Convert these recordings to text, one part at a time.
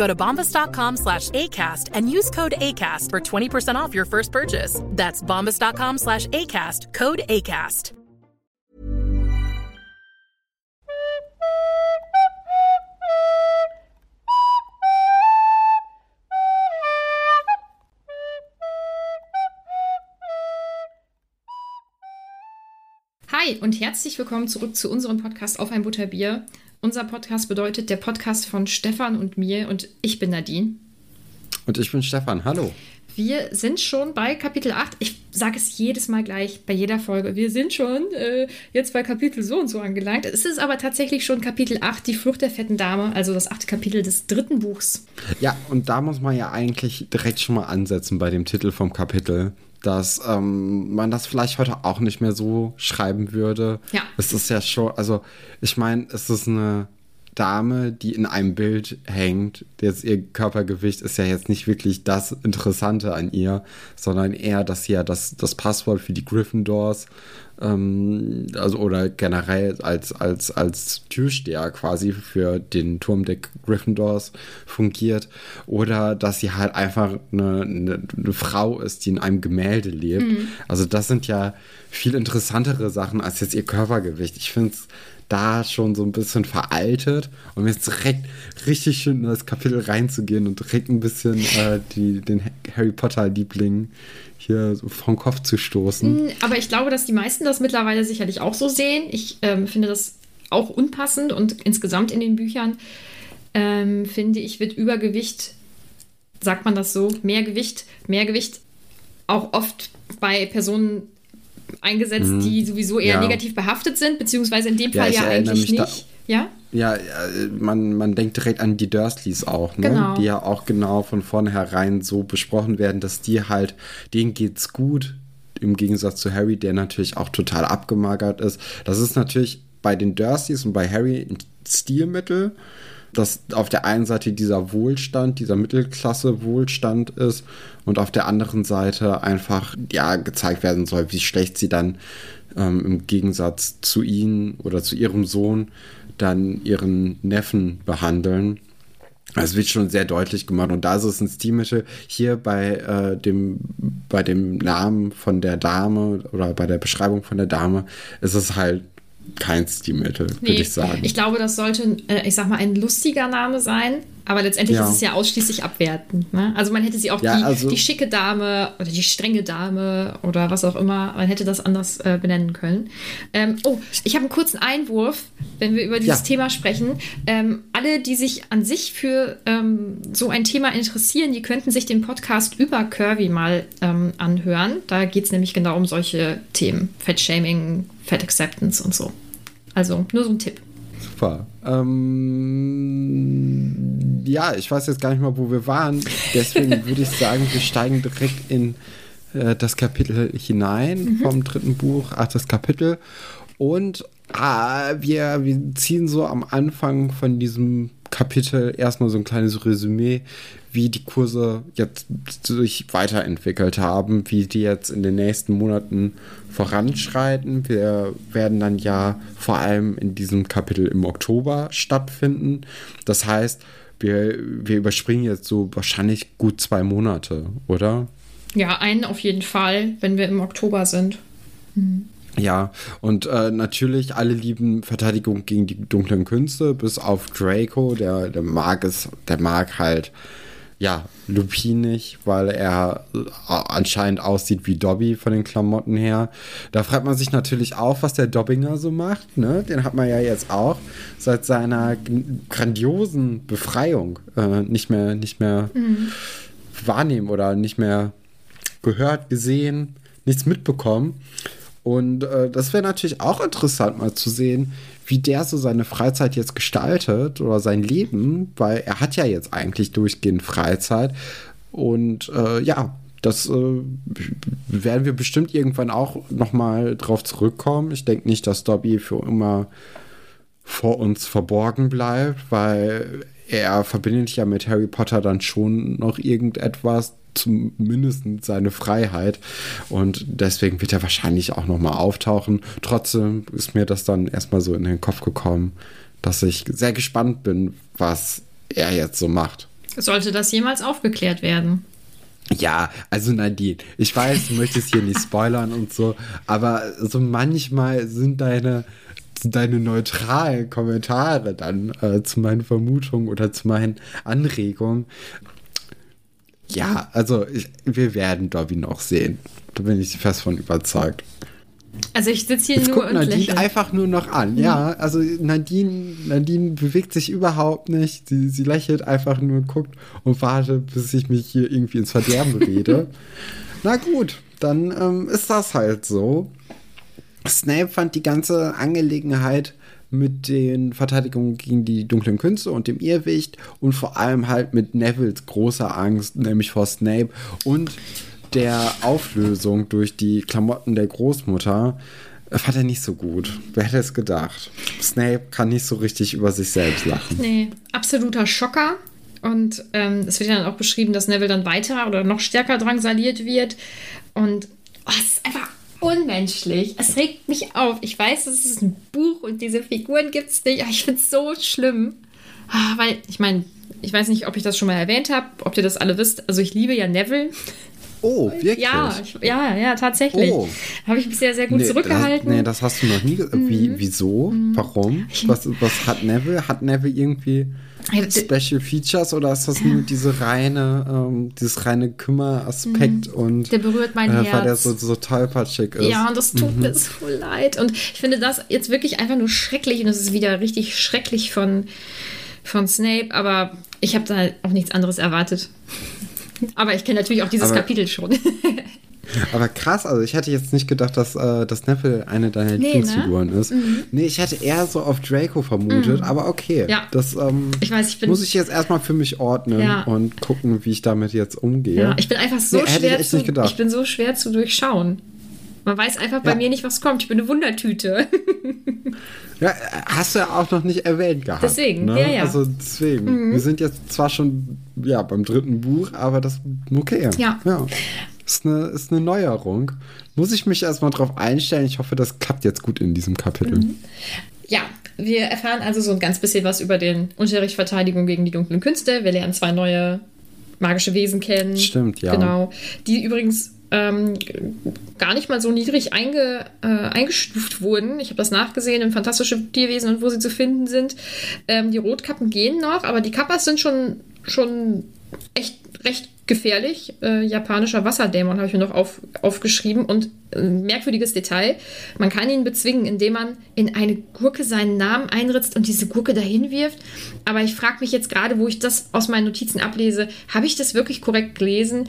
Go to bombas.com slash ACAST and use code ACAST for 20% off your first purchase. That's bombas.com slash ACAST, code ACAST. Hi und herzlich willkommen zurück zu unserem Podcast Auf ein Butterbier. Unser Podcast bedeutet der Podcast von Stefan und mir und ich bin Nadine. Und ich bin Stefan, hallo. Wir sind schon bei Kapitel 8. Ich sage es jedes Mal gleich bei jeder Folge. Wir sind schon äh, jetzt bei Kapitel so und so angelangt. Es ist aber tatsächlich schon Kapitel 8, die Flucht der fetten Dame, also das achte Kapitel des dritten Buchs. Ja, und da muss man ja eigentlich direkt schon mal ansetzen bei dem Titel vom Kapitel, dass ähm, man das vielleicht heute auch nicht mehr so schreiben würde. Ja. Es ist ja schon, also ich meine, es ist eine Dame, die in einem Bild hängt. Jetzt ihr Körpergewicht ist ja jetzt nicht wirklich das Interessante an ihr, sondern eher, dass sie ja das, das Passwort für die Gryffindors, ähm, also oder generell als, als, als Türsteher quasi für den Turm der Gryffindors fungiert. Oder dass sie halt einfach eine, eine, eine Frau ist, die in einem Gemälde lebt. Also das sind ja viel interessantere Sachen als jetzt ihr Körpergewicht. Ich finde es da schon so ein bisschen veraltet und jetzt direkt richtig schön in das Kapitel reinzugehen und direkt ein bisschen äh, die, den Harry Potter-Liebling hier so vom Kopf zu stoßen. Aber ich glaube, dass die meisten das mittlerweile sicherlich auch so sehen. Ich ähm, finde das auch unpassend und insgesamt in den Büchern ähm, finde ich, wird Übergewicht, sagt man das so, mehr Gewicht, mehr Gewicht auch oft bei Personen eingesetzt, die sowieso eher ja. negativ behaftet sind, beziehungsweise in dem Fall ja eigentlich mich da- nicht. Ja? Ja, äh, man, man denkt direkt an die Dursleys auch, ne? Genau. Die ja auch genau von vornherein so besprochen werden, dass die halt, denen geht's gut, im Gegensatz zu Harry, der natürlich auch total abgemagert ist. Das ist natürlich bei den Dursleys und bei Harry ein Stilmittel, dass auf der einen Seite dieser Wohlstand, dieser Mittelklasse-Wohlstand ist und auf der anderen Seite einfach, ja, gezeigt werden soll, wie schlecht sie dann ähm, im Gegensatz zu ihnen oder zu ihrem Sohn dann ihren Neffen behandeln. Es wird schon sehr deutlich gemacht und da ist es ein Stilmittel. Hier bei, äh, dem, bei dem Namen von der Dame oder bei der Beschreibung von der Dame ist es halt kein Stilmittel, würde ich sagen. Ich glaube, das sollte, äh, ich sag mal, ein lustiger Name sein, aber letztendlich Ja. ist es ja ausschließlich abwertend. Ne? Also man hätte sie auch Ja, die, also- die schicke Dame oder die strenge Dame oder was auch immer, man hätte das anders äh, benennen können. Ähm, oh, ich habe einen kurzen Einwurf, wenn wir über dieses Ja. Thema sprechen. Ähm, alle, die sich an sich für ähm, so ein Thema interessieren, die könnten sich den Podcast über Curvy mal ähm, anhören. Da geht es nämlich genau um solche Themen. Fat-Shaming, Fat Acceptance und so. Also nur so ein Tipp. Super. Ähm, ja, ich weiß jetzt gar nicht mal, wo wir waren. Deswegen würde ich sagen, wir steigen direkt in äh, das Kapitel hinein vom dritten Buch, achtes Kapitel. Und ah, wir, wir ziehen so am Anfang von diesem Kapitel erstmal so ein kleines Resümee, wie die Kurse jetzt sich weiterentwickelt haben, wie die jetzt in den nächsten Monaten voranschreiten. Wir werden dann ja vor allem in diesem Kapitel im Oktober stattfinden. Das heißt, wir, wir überspringen jetzt so wahrscheinlich gut zwei Monate, oder? Ja, einen auf jeden Fall, wenn wir im Oktober sind. Mhm. Ja, und äh, natürlich alle lieben Verteidigung gegen die dunklen Künste, bis auf Draco, der, der mag es, der mag halt, ja, Lupinig, weil er äh, anscheinend aussieht wie Dobby von den Klamotten her. Da fragt man sich natürlich auch, was der Dobbinger so macht, ne? Den hat man ja jetzt auch seit seiner grandiosen Befreiung äh, nicht mehr, nicht mehr mhm. wahrnehmen oder nicht mehr gehört, gesehen, nichts mitbekommen. Und äh, das wäre natürlich auch interessant mal zu sehen, wie der so seine Freizeit jetzt gestaltet oder sein Leben, weil er hat ja jetzt eigentlich durchgehend Freizeit. Und äh, ja, das äh, werden wir bestimmt irgendwann auch nochmal drauf zurückkommen. Ich denke nicht, dass Dobby für immer vor uns verborgen bleibt, weil er verbindet ja mit Harry Potter dann schon noch irgendetwas, zumindest seine Freiheit. Und deswegen wird er wahrscheinlich auch nochmal auftauchen. Trotzdem ist mir das dann erstmal so in den Kopf gekommen, dass ich sehr gespannt bin, was er jetzt so macht. Sollte das jemals aufgeklärt werden? Ja, also Nadine, ich weiß, du möchtest hier nicht spoilern und so, aber so manchmal sind deine deine neutralen Kommentare dann äh, zu meinen Vermutungen oder zu meinen Anregungen ja, also ich, wir werden Dobby noch sehen. Da bin ich fest von überzeugt. Also ich sitze hier Jetzt nur guckt und Nadine lächle. einfach nur noch an. Mhm. Ja, also Nadine, Nadine bewegt sich überhaupt nicht. Sie, sie lächelt einfach nur, guckt und wartet, bis ich mich hier irgendwie ins Verderben rede. Na gut, dann ähm, ist das halt so. Snape fand die ganze Angelegenheit mit den Verteidigungen gegen die dunklen Künste und dem Irrwicht und vor allem halt mit Nevilles großer Angst, nämlich vor Snape und der Auflösung durch die Klamotten der Großmutter fand er nicht so gut. Wer hätte es gedacht? Snape kann nicht so richtig über sich selbst lachen. Nee, absoluter Schocker. Und ähm, es wird ja dann auch beschrieben, dass Neville dann weiter oder noch stärker drangsaliert wird. Und oh, es ist einfach unmenschlich. Es regt mich auf. Ich weiß, es ist ein Buch und diese Figuren gibt es nicht, aber ich finde es so schlimm. Ah, weil, ich meine, ich weiß nicht, ob ich das schon mal erwähnt habe, ob ihr das alle wisst. Also ich liebe ja Neville. Oh, wirklich? Ja, ich, ja, ja, tatsächlich. Oh. Habe ich mich sehr, sehr gut nee, zurückgehalten. Das, nee, das hast du noch nie. Wie, mhm. Wieso? Mhm. Warum? Was, was hat Neville? Hat Neville irgendwie Special Features oder ist das nur diese reine, ähm, dieses reine Kümmeraspekt mhm. und der berührt mein äh, Herz, weil der so, so tollpatschig ist. Ja, und das tut mhm. mir so leid. Und ich finde das jetzt wirklich einfach nur schrecklich und es ist wieder richtig schrecklich von, von Snape, aber ich habe da auch nichts anderes erwartet. aber ich kenne natürlich auch dieses aber, Kapitel schon. Aber krass, also ich hätte jetzt nicht gedacht, dass, äh, dass Neville eine deiner nee, Lieblingsfiguren ne? ist. Mhm. Nee, ich hätte eher so auf Draco vermutet, mhm. aber okay. Ja. Das ähm, ich weiß, ich bin, muss ich jetzt erstmal für mich ordnen ja. und gucken, wie ich damit jetzt umgehe. Ja, ich bin einfach so nee, schwer ich, zu, ich bin so schwer zu durchschauen. Man weiß einfach bei ja. mir nicht, was kommt. Ich bin eine Wundertüte. ja, hast du ja auch noch nicht erwähnt gehabt. Deswegen, ne? ja, ja. Also deswegen. Mhm. Wir sind jetzt zwar schon ja, beim dritten Buch, aber das okay. Ja. ja. Ist eine, ist eine Neuerung. Muss ich mich erstmal drauf einstellen. Ich hoffe, das klappt jetzt gut in diesem Kapitel. Mhm. Ja, wir erfahren also so ein ganz bisschen was über den Unterricht Verteidigung gegen die dunklen Künste. Wir lernen zwei neue magische Wesen kennen. Stimmt, ja. Genau. Die übrigens ähm, gar nicht mal so niedrig einge, äh, eingestuft wurden. Ich habe das nachgesehen im Fantastische Tierwesen und wo sie zu finden sind. Ähm, die Rotkappen gehen noch, aber die Kappas sind schon, schon echt recht gefährlich. Äh, japanischer Wasserdämon habe ich mir noch auf, aufgeschrieben. Und äh, merkwürdiges Detail: Man kann ihn bezwingen, indem man in eine Gurke seinen Namen einritzt und diese Gurke dahin wirft. Aber ich frage mich jetzt gerade, wo ich das aus meinen Notizen ablese, habe ich das wirklich korrekt gelesen?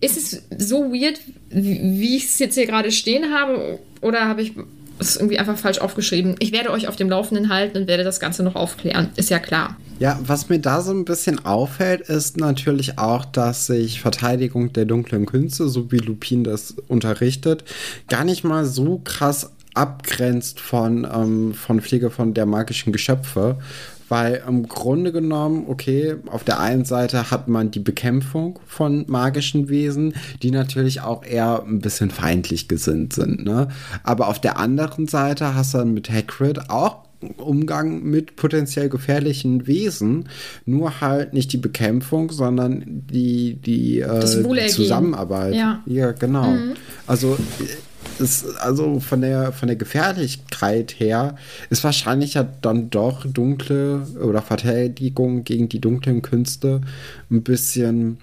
Ist es so weird, wie, wie ich es jetzt hier gerade stehen habe? Oder habe ich das ist irgendwie einfach falsch aufgeschrieben. Ich werde euch auf dem Laufenden halten und werde das Ganze noch aufklären. Ist ja klar. Ja, was mir da so ein bisschen auffällt, ist natürlich auch, dass sich Verteidigung der dunklen Künste, so wie Lupin das unterrichtet, gar nicht mal so krass abgrenzt von, ähm, von Pflege von der magischen Geschöpfe, Weil im Grunde genommen, okay, auf der einen Seite hat man die Bekämpfung von magischen Wesen, die natürlich auch eher ein bisschen feindlich gesinnt sind. Ne? Aber auf der anderen Seite hast du dann mit Hagrid auch Umgang mit potenziell gefährlichen Wesen, nur halt nicht die Bekämpfung, sondern die, die, äh, die Zusammenarbeit. Ja, ja genau. Mhm. Also ist, also von der, von der Gefährlichkeit her ist wahrscheinlich ja dann doch dunkle oder Verteidigung gegen die dunklen Künste ein bisschen,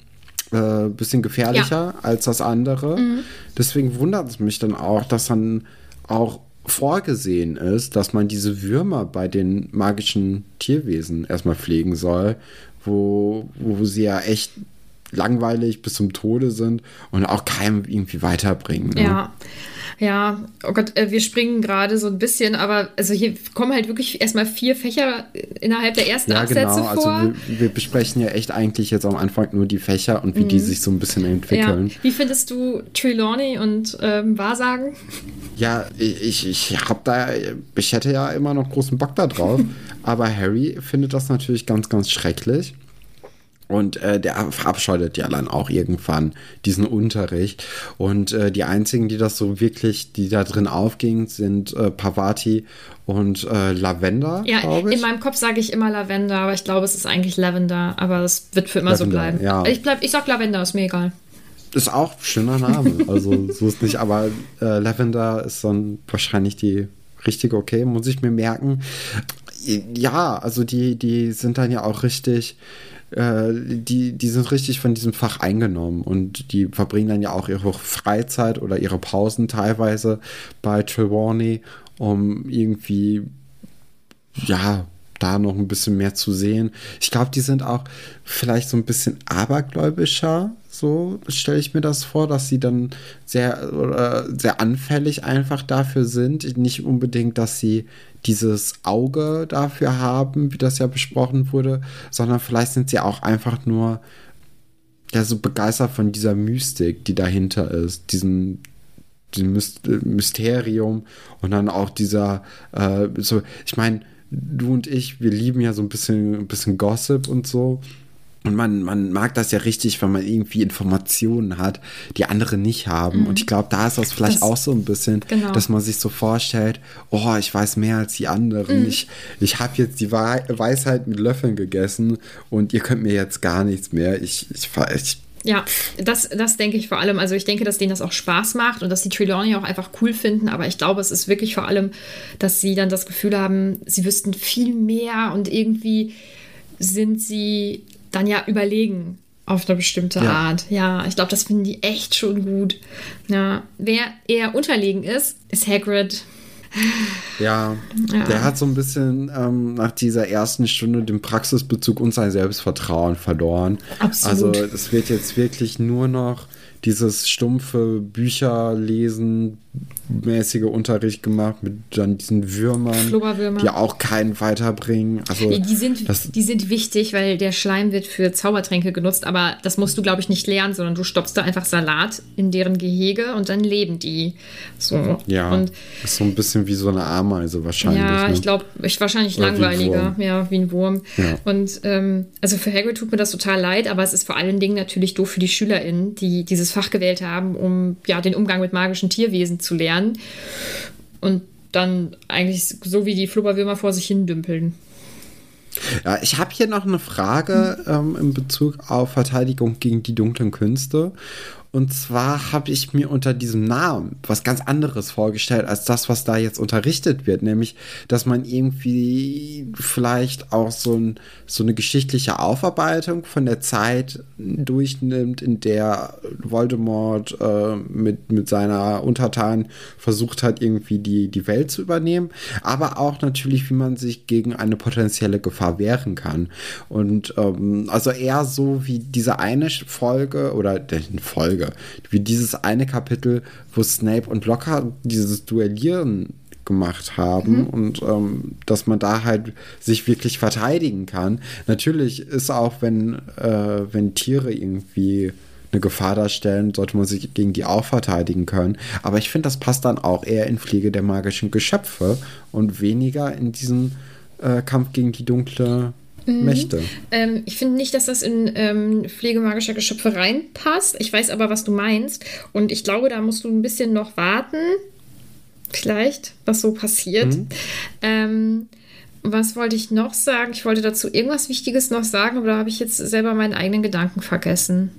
äh, bisschen gefährlicher ja. als das andere. Mhm. Deswegen wundert es mich dann auch, dass dann auch vorgesehen ist, dass man diese Würmer bei den magischen Tierwesen erstmal pflegen soll, wo, wo sie ja echt langweilig bis zum Tode sind und auch keinem irgendwie weiterbringen. Ne? Ja. Ja, oh Gott, äh, wir springen gerade so ein bisschen, aber also hier kommen halt wirklich erstmal vier Fächer innerhalb der ersten ja, Absätze genau. vor. Also wir, wir, besprechen ja echt eigentlich jetzt am Anfang nur die Fächer und wie mhm. die sich so ein bisschen entwickeln. Ja. Wie findest du Trelawney und ähm, Wahrsagen? Ja, ich, ich hab da, ich hätte ja immer noch großen Bock da drauf, aber Harry findet das natürlich ganz, ganz schrecklich. Und äh, der verabscheudet ja dann auch irgendwann diesen Unterricht. Und äh, die einzigen, die das so wirklich, die da drin aufgingen, sind äh, Pavati und äh, Lavender. Ja, in meinem Kopf sage ich immer Lavender, aber ich glaube, es ist eigentlich Lavender. Aber es wird für immer Lavender, so bleiben. Ja. Ich, bleib, ich sag Lavender, ist mir egal. Ist auch ein schöner Name. Also so ist nicht, aber äh, Lavender ist dann wahrscheinlich die richtige, okay, muss ich mir merken. Ja, also die, die sind dann ja auch richtig äh, die, die sind richtig von diesem Fach eingenommen und die verbringen dann ja auch ihre Freizeit oder ihre Pausen teilweise bei Trelawney, um irgendwie, ja, da noch ein bisschen mehr zu sehen. Ich glaube, die sind auch vielleicht so ein bisschen abergläubischer, so stelle ich mir das vor, dass sie dann sehr, äh, sehr anfällig einfach dafür sind. Nicht unbedingt, dass sie dieses Auge dafür haben, wie das ja besprochen wurde, sondern vielleicht sind sie auch einfach nur ja, so begeistert von dieser Mystik, die dahinter ist, diesem, diesem Mysterium und dann auch dieser, äh, so, ich meine, du und ich, wir lieben ja so ein bisschen, ein bisschen Gossip und so. Und man, man mag das ja richtig, wenn man irgendwie Informationen hat, die andere nicht haben. Mhm. Und ich glaube, da ist das vielleicht das, auch so ein bisschen, genau. dass man sich so vorstellt, oh, ich weiß mehr als die anderen. Mhm. Ich, ich habe jetzt die Weisheit mit Löffeln gegessen und ihr könnt mir jetzt gar nichts mehr. Ich, ich, ich ja, das, das denke ich vor allem. Also ich denke, dass denen das auch Spaß macht und dass die Trelawney auch einfach cool finden. Aber ich glaube, es ist wirklich vor allem, dass sie dann das Gefühl haben, sie wüssten viel mehr und irgendwie sind sie dann ja überlegen auf eine bestimmte ja. Art. Ja, ich glaube, das finden die echt schon gut. Ja, wer eher unterlegen ist, ist Hagrid. Ja, ja, der hat so ein bisschen ähm, nach dieser ersten Stunde den Praxisbezug und sein Selbstvertrauen verloren. Absolut. Also es wird jetzt wirklich nur noch dieses stumpfe Bücherlesen, mäßige Unterricht gemacht mit dann diesen Würmern, die auch keinen weiterbringen. Also die, die sind, die sind wichtig, weil der Schleim wird für Zaubertränke genutzt, aber das musst du, glaube ich, nicht lernen, sondern du stoppst da einfach Salat in deren Gehege und dann leben die. So. Ja, und, ist so ein bisschen wie so eine Ameise wahrscheinlich. Ja, ne? ich glaube, ich wahrscheinlich Oder langweiliger. Wie ja, wie ein Wurm. Ja. Und ähm, also für Hagrid tut mir das total leid, aber es ist vor allen Dingen natürlich doof für die SchülerInnen, die dieses Fach gewählt haben, um ja den Umgang mit magischen Tierwesen zu lernen lernen und dann eigentlich so wie die Flubberwürmer vor sich hin dümpeln. Ja, ich habe hier noch eine Frage ähm, in Bezug auf Verteidigung gegen die dunklen Künste. Und zwar habe ich mir unter diesem Namen was ganz anderes vorgestellt als das, was da jetzt unterrichtet wird. Nämlich, dass man irgendwie vielleicht auch so, ein, so eine geschichtliche Aufarbeitung von der Zeit durchnimmt, in der Voldemort äh, mit, mit seiner Untertanen versucht hat, irgendwie die, die Welt zu übernehmen. Aber auch natürlich, wie man sich gegen eine potenzielle Gefahr wehren kann. Und ähm, also eher so wie diese eine Folge oder Folge Folge. Wie dieses eine Kapitel, wo Snape und Locker dieses Duellieren gemacht haben mhm. und ähm, dass man da halt sich wirklich verteidigen kann. Natürlich ist auch, wenn, äh, wenn Tiere irgendwie eine Gefahr darstellen, sollte man sich gegen die auch verteidigen können. Aber ich finde, das passt dann auch eher in Pflege der magischen Geschöpfe und weniger in diesen äh, Kampf gegen die dunkle Mächte. Ähm, ich finde nicht, dass das in ähm, Pflege magischer Geschöpfe reinpasst. Ich weiß aber, was du meinst. Und ich glaube, da musst du ein bisschen noch warten. Vielleicht, was so passiert. Ähm, was wollte ich noch sagen? Ich wollte dazu irgendwas Wichtiges noch sagen, aber da habe ich jetzt selber meinen eigenen Gedanken vergessen.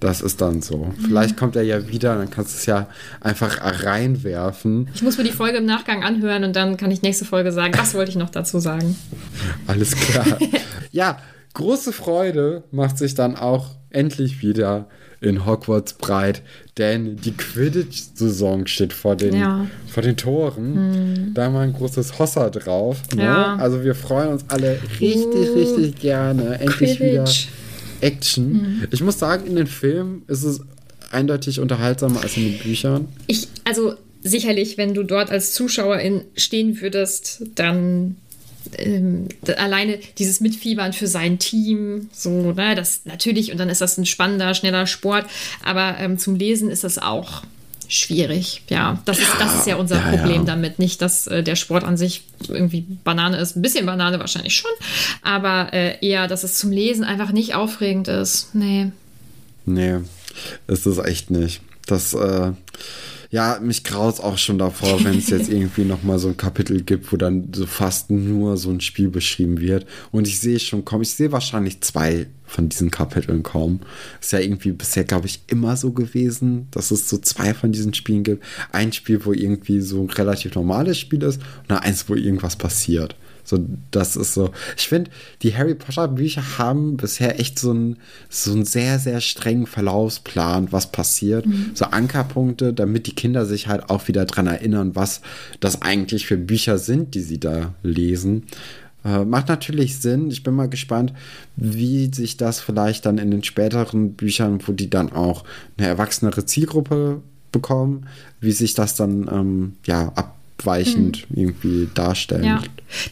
Das ist dann so. Vielleicht kommt er ja wieder, dann kannst du es ja einfach reinwerfen. Ich muss mir die Folge im Nachgang anhören und dann kann ich nächste Folge sagen, was wollte ich noch dazu sagen. Alles klar. ja, große Freude macht sich dann auch endlich wieder in Hogwarts breit, denn die Quidditch-Saison steht vor den, Ja. vor den Toren. Da haben wir ein großes Hossa drauf. Ne? Ja. Also wir freuen uns alle richtig, richtig gerne. Endlich wieder Action. Ich muss sagen, in den Filmen ist es eindeutig unterhaltsamer als in den Büchern. Ich, also sicherlich, wenn du dort als Zuschauerin stehen würdest, dann ähm, alleine dieses Mitfiebern für sein Team, so, ne, das natürlich, und dann ist das ein spannender, schneller Sport, aber ähm, zum Lesen ist das auch schwierig. Ja, das, ist, das ist ja unser ja, ja. Problem damit. Nicht, dass äh, der Sport an sich irgendwie Banane ist. Ein bisschen Banane wahrscheinlich schon, aber äh, eher, dass es zum Lesen einfach nicht aufregend ist. Nee. Nee, ist es echt nicht. Das, äh, ja, mich graut auch schon davor, wenn es jetzt irgendwie nochmal so ein Kapitel gibt, wo dann so fast nur so ein Spiel beschrieben wird. Und ich sehe schon kommen, ich sehe wahrscheinlich zwei von diesen Kapiteln kommen. Ist ja irgendwie bisher, glaube ich, immer so gewesen, dass es so zwei von diesen Spielen gibt. Ein Spiel, wo irgendwie so ein relativ normales Spiel ist und eins, wo irgendwas passiert. So, das ist so. Ich finde, die Harry Potter Bücher haben bisher echt so einen, so einen sehr, sehr strengen Verlaufsplan, was passiert. So Ankerpunkte, damit die Kinder sich halt auch wieder dran erinnern, was das eigentlich für Bücher sind, die sie da lesen. Äh, macht natürlich Sinn. Ich bin mal gespannt, wie sich das vielleicht dann in den späteren Büchern, wo die dann auch eine erwachsenere Zielgruppe bekommen, wie sich das dann ähm, ja abweichend irgendwie darstellt. Ja.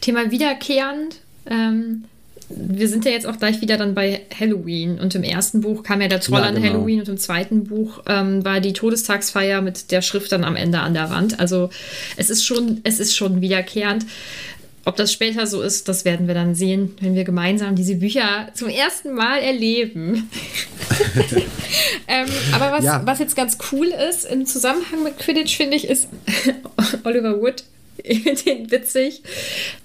Thema wiederkehrend. Ähm, wir sind ja jetzt auch gleich wieder dann bei Halloween. Und im ersten Buch kam ja der Troll Ja, an genau. Halloween und im zweiten Buch ähm, war die Todestagsfeier mit der Schrift dann am Ende an der Wand. Also es ist schon, es ist schon wiederkehrend. Ob das später so ist, das werden wir dann sehen, wenn wir gemeinsam diese Bücher zum ersten Mal erleben. ähm, aber was, Ja. was jetzt ganz cool ist im Zusammenhang mit Quidditch, finde ich, ist Oliver Wood. Den witzig.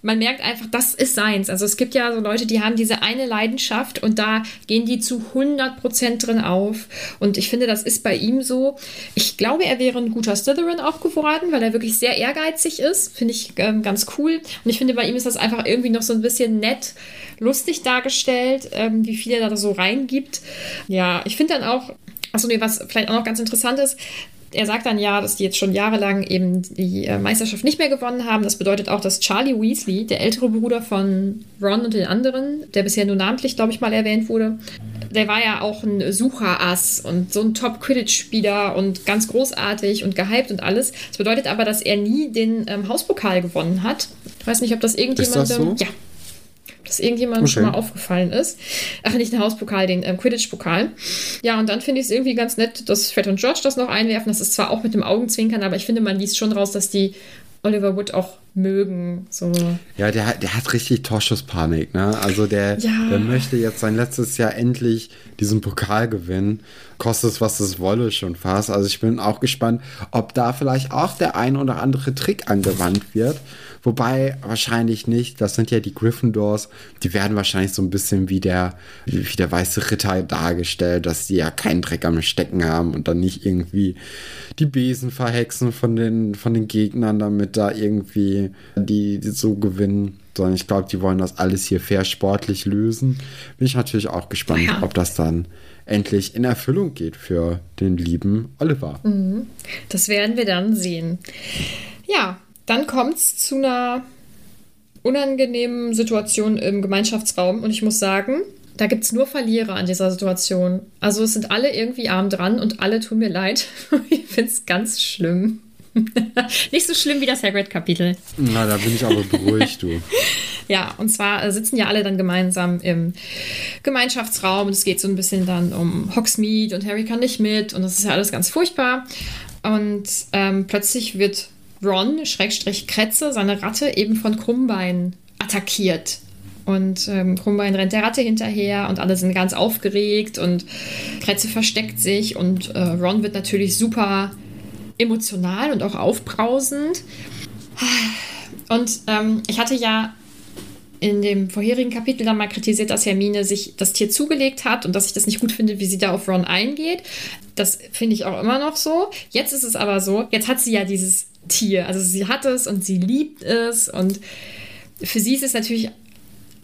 Man merkt einfach, das ist seins. Also es gibt ja so Leute, die haben diese eine Leidenschaft und da gehen die zu 100% drin auf. Und ich finde, das ist bei ihm so. Ich glaube, er wäre ein guter Slytherin auch geworden, weil er wirklich sehr ehrgeizig ist. Finde ich ähm, ganz cool. Und ich finde, bei ihm ist das einfach irgendwie noch so ein bisschen nett, lustig dargestellt, ähm, wie viel er da so reingibt. Ja, ich finde dann auch, achso, nee, was vielleicht auch noch ganz interessant ist, er sagt dann ja, dass die jetzt schon jahrelang eben die äh, Meisterschaft nicht mehr gewonnen haben. Das bedeutet auch, dass Charlie Weasley, der ältere Bruder von Ron und den anderen, der bisher nur namentlich, glaube ich, mal erwähnt wurde, der war ja auch ein Sucherass und so ein Top-Quidditch-Spieler und ganz großartig und gehypt und alles. Das bedeutet aber, dass er nie den ähm, Hauspokal gewonnen hat. Ich weiß nicht, ob das irgendjemandem... Ist das so? Ja. Ob das irgendjemandem Okay. schon mal aufgefallen ist. Ach, nicht den Hauspokal, den ähm, Quidditch-Pokal. Ja, und dann finde ich es irgendwie ganz nett, dass Fred und George das noch einwerfen. Das ist zwar auch mit dem Augenzwinkern, aber ich finde, man liest schon raus, dass die Oliver Wood auch mögen. So. Ja, der, der hat richtig Torschusspanik, ne? Also der, Ja. der möchte jetzt sein letztes Jahr endlich diesen Pokal gewinnen. Kostet es, was es wolle, schon fast. Also ich bin auch gespannt, ob da vielleicht auch der ein oder andere Trick angewandt wird. Wobei wahrscheinlich nicht. Das sind ja die Gryffindors. Die werden wahrscheinlich so ein bisschen wie der, wie der weiße Ritter dargestellt, dass die ja keinen Dreck am Stecken haben und dann nicht irgendwie die Besen verhexen von den, von den Gegnern, damit da irgendwie die, die so gewinnen. Sondern ich glaube, die wollen das alles hier fair sportlich lösen. Bin ich natürlich auch gespannt, Ja. ob das dann endlich in Erfüllung geht für den lieben Oliver. Das werden wir dann sehen. Ja, dann kommt es zu einer unangenehmen Situation im Gemeinschaftsraum und ich muss sagen, da gibt es nur Verlierer an dieser Situation. Also es sind alle irgendwie arm dran und alle tun mir leid. Ich finde es ganz schlimm. Nicht so schlimm wie das Hagrid-Kapitel. Na, da bin ich aber beruhigt, du. Ja, und zwar äh, sitzen ja alle dann gemeinsam im Gemeinschaftsraum und es geht so ein bisschen dann um Hogsmeade und Harry kann nicht mit und das ist ja alles ganz furchtbar. Und ähm, plötzlich wird Ron, Schrägstrich Kretze, seine Ratte eben von Krummbein attackiert. Und ähm, Krummbein rennt der Ratte hinterher und alle sind ganz aufgeregt und Kretze versteckt sich und äh, Ron wird natürlich super emotional und auch aufbrausend. Und ähm, ich hatte ja in dem vorherigen Kapitel dann mal kritisiert, dass Hermine sich das Tier zugelegt hat und dass ich das nicht gut finde, wie sie da auf Ron eingeht. Das finde ich auch immer noch so. Jetzt ist es aber so, jetzt hat sie ja dieses Tier. Also sie hat es und sie liebt es und für sie ist es natürlich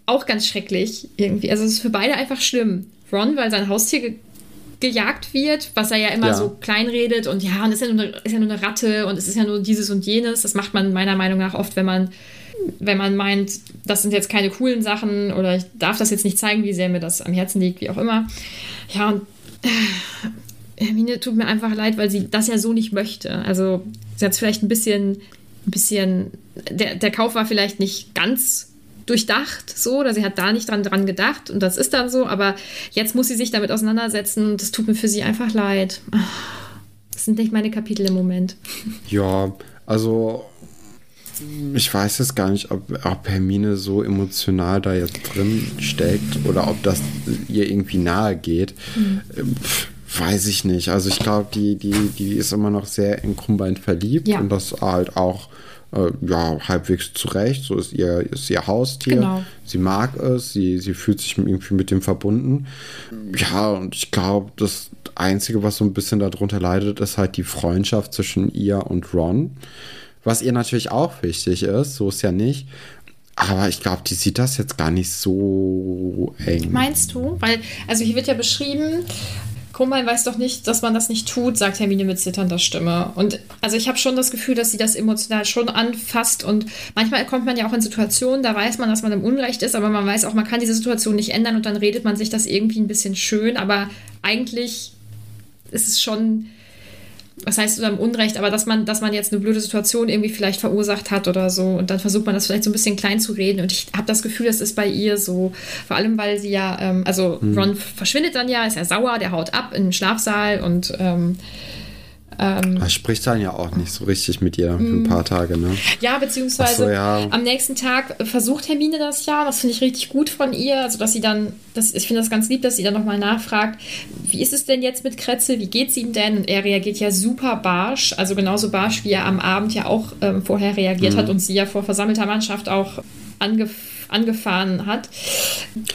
auch ganz schrecklich irgendwie. Also es ist für beide einfach schlimm. Ron, weil sein Haustier ge gejagt wird, was er ja immer ja. so kleinredet und ja, und es ist ja, nur eine, ist ja nur eine Ratte und es ist ja nur dieses und jenes. Das macht man meiner Meinung nach oft, wenn man wenn man meint, das sind jetzt keine coolen Sachen oder ich darf das jetzt nicht zeigen, wie sehr mir das am Herzen liegt, wie auch immer. Ja, und Hermine tut mir einfach leid, weil sie das ja so nicht möchte. Also sie hat es vielleicht ein bisschen, ein bisschen, der, der Kauf war vielleicht nicht ganz durchdacht, so, oder sie hat da nicht dran, dran gedacht und das ist dann so, aber jetzt muss sie sich damit auseinandersetzen und das tut mir für sie einfach leid. Das sind nicht meine Kapitel im Moment. Ja, also ich weiß jetzt gar nicht, ob, ob Hermine so emotional da jetzt drin steckt oder ob das ihr irgendwie nahe geht. Mhm. Weiß ich nicht. Also ich glaube, die, die, die ist immer noch sehr in Krummbein verliebt ja. und das halt auch äh, ja, halbwegs zurecht. So ist ihr, ist ihr Haustier. Genau. Sie mag es, sie, sie fühlt sich irgendwie mit dem verbunden. Ja, und ich glaube, das Einzige, was so ein bisschen darunter leidet, ist halt die Freundschaft zwischen ihr und Ron was ihr natürlich auch wichtig ist, so ist ja nicht. Aber ich glaube, die sieht das jetzt gar nicht so eng. Meinst du? Weil, also hier wird ja beschrieben, Krummbein weiß doch nicht, dass man das nicht tut, sagt Hermine mit zitternder Stimme. Und also ich habe schon das Gefühl, dass sie das emotional schon anfasst. Und manchmal kommt man ja auch in Situationen, da weiß man, dass man im Unrecht ist, aber man weiß auch, man kann diese Situation nicht ändern und dann redet man sich das irgendwie ein bisschen schön. Aber eigentlich ist es schon was heißt oder im Unrecht, aber dass man, dass man jetzt eine blöde Situation irgendwie vielleicht verursacht hat oder so und dann versucht man das vielleicht so ein bisschen klein zu reden und ich habe das Gefühl, das ist bei ihr so, vor allem weil sie ja, ähm, also hm. Ron verschwindet dann ja, ist ja sauer, der haut ab in den Schlafsaal und ähm, ähm, er spricht dann ja auch nicht so richtig mit ihr für ein mhm. paar Tage, ne? Ja, beziehungsweise so, ja. am nächsten Tag versucht Hermine das ja. Das finde ich richtig gut von ihr. Also, dass sie dann, das, ich finde das ganz lieb, dass sie dann nochmal nachfragt, wie ist es denn jetzt mit Kretze? Wie geht es ihm denn? Und er reagiert ja super barsch. Also genauso barsch, wie er am Abend ja auch ähm, vorher reagiert mhm. hat und sie ja vor versammelter Mannschaft auch angefangen angefahren hat.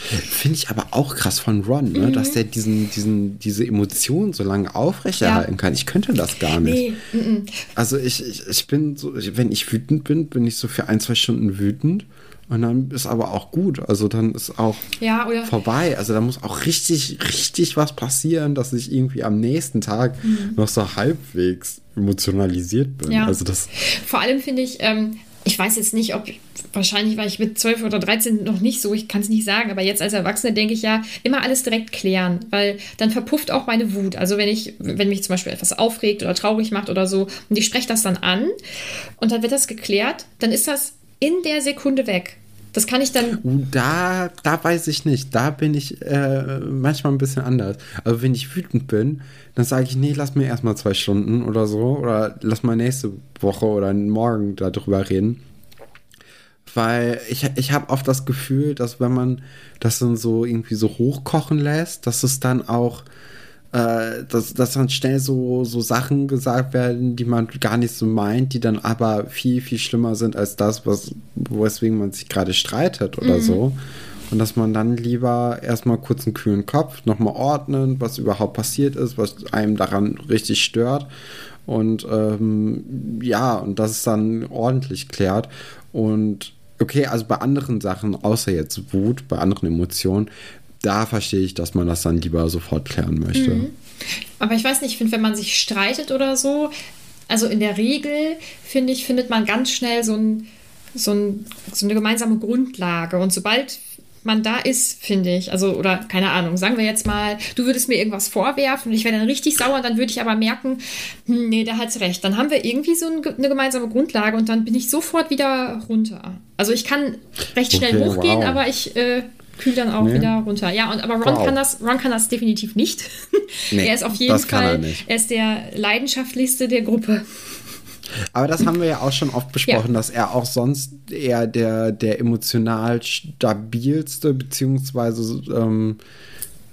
Finde ich aber auch krass von Ron, ne? Mhm. dass der diesen, diesen, diese Emotionen so lange aufrechterhalten ja. kann. Ich könnte das gar nicht. Nee. Mhm. Also ich, ich, ich bin so, wenn ich wütend bin, bin ich so für ein, zwei Stunden wütend. Und dann ist aber auch gut. Also dann ist auch ja, vorbei. Also da muss auch richtig, richtig was passieren, dass ich irgendwie am nächsten Tag mhm. noch so halbwegs emotionalisiert bin. Ja. Also das Vor allem finde ich, ähm, ich weiß jetzt nicht, ob wahrscheinlich war ich mit 12 oder 13 noch nicht so, ich kann es nicht sagen, aber jetzt als Erwachsene denke ich ja, immer alles direkt klären, weil dann verpufft auch meine Wut. Also wenn ich, wenn mich zum Beispiel etwas aufregt oder traurig macht oder so und ich spreche das dann an und dann wird das geklärt, dann ist das in der Sekunde weg. Das kann ich dann. Uh, da, da weiß ich nicht. Da bin ich äh, manchmal ein bisschen anders. Also wenn ich wütend bin, dann sage ich, nee, lass mir erstmal zwei Stunden oder so. Oder lass mal nächste Woche oder morgen darüber reden. Weil ich, ich habe oft das Gefühl, dass wenn man das dann so irgendwie so hochkochen lässt, dass es dann auch äh, dass, dass dann schnell so, so Sachen gesagt werden, die man gar nicht so meint, die dann aber viel, viel schlimmer sind als das, was, weswegen man sich gerade streitet oder mhm. so. Und dass man dann lieber erstmal kurz einen kühlen Kopf nochmal ordnen, was überhaupt passiert ist, was einem daran richtig stört. Und ähm, ja, und das ist dann ordentlich klärt. Und okay, also bei anderen Sachen, außer jetzt Wut, bei anderen Emotionen, da verstehe ich, dass man das dann lieber sofort klären möchte. Mhm. Aber ich weiß nicht, ich finde, wenn man sich streitet oder so, also in der Regel, finde ich, findet man ganz schnell so, ein, so, ein, so eine gemeinsame Grundlage. Und sobald man da ist, finde ich. Also, oder keine Ahnung, sagen wir jetzt mal, du würdest mir irgendwas vorwerfen und ich wäre dann richtig sauer, dann würde ich aber merken, hm, nee, da hat's recht. Dann haben wir irgendwie so eine gemeinsame Grundlage und dann bin ich sofort wieder runter. Also ich kann recht schnell okay, hochgehen, wow. aber ich äh, kühlt dann auch nee. wieder runter. Ja, und aber Ron wow. kann das, Ron kann das definitiv nicht. Nee, er ist auf jeden Fall, er, er, ist der leidenschaftlichste der Gruppe. Aber das haben wir ja auch schon oft besprochen, ja. dass er auch sonst eher der, der emotional stabilste, beziehungsweise ähm,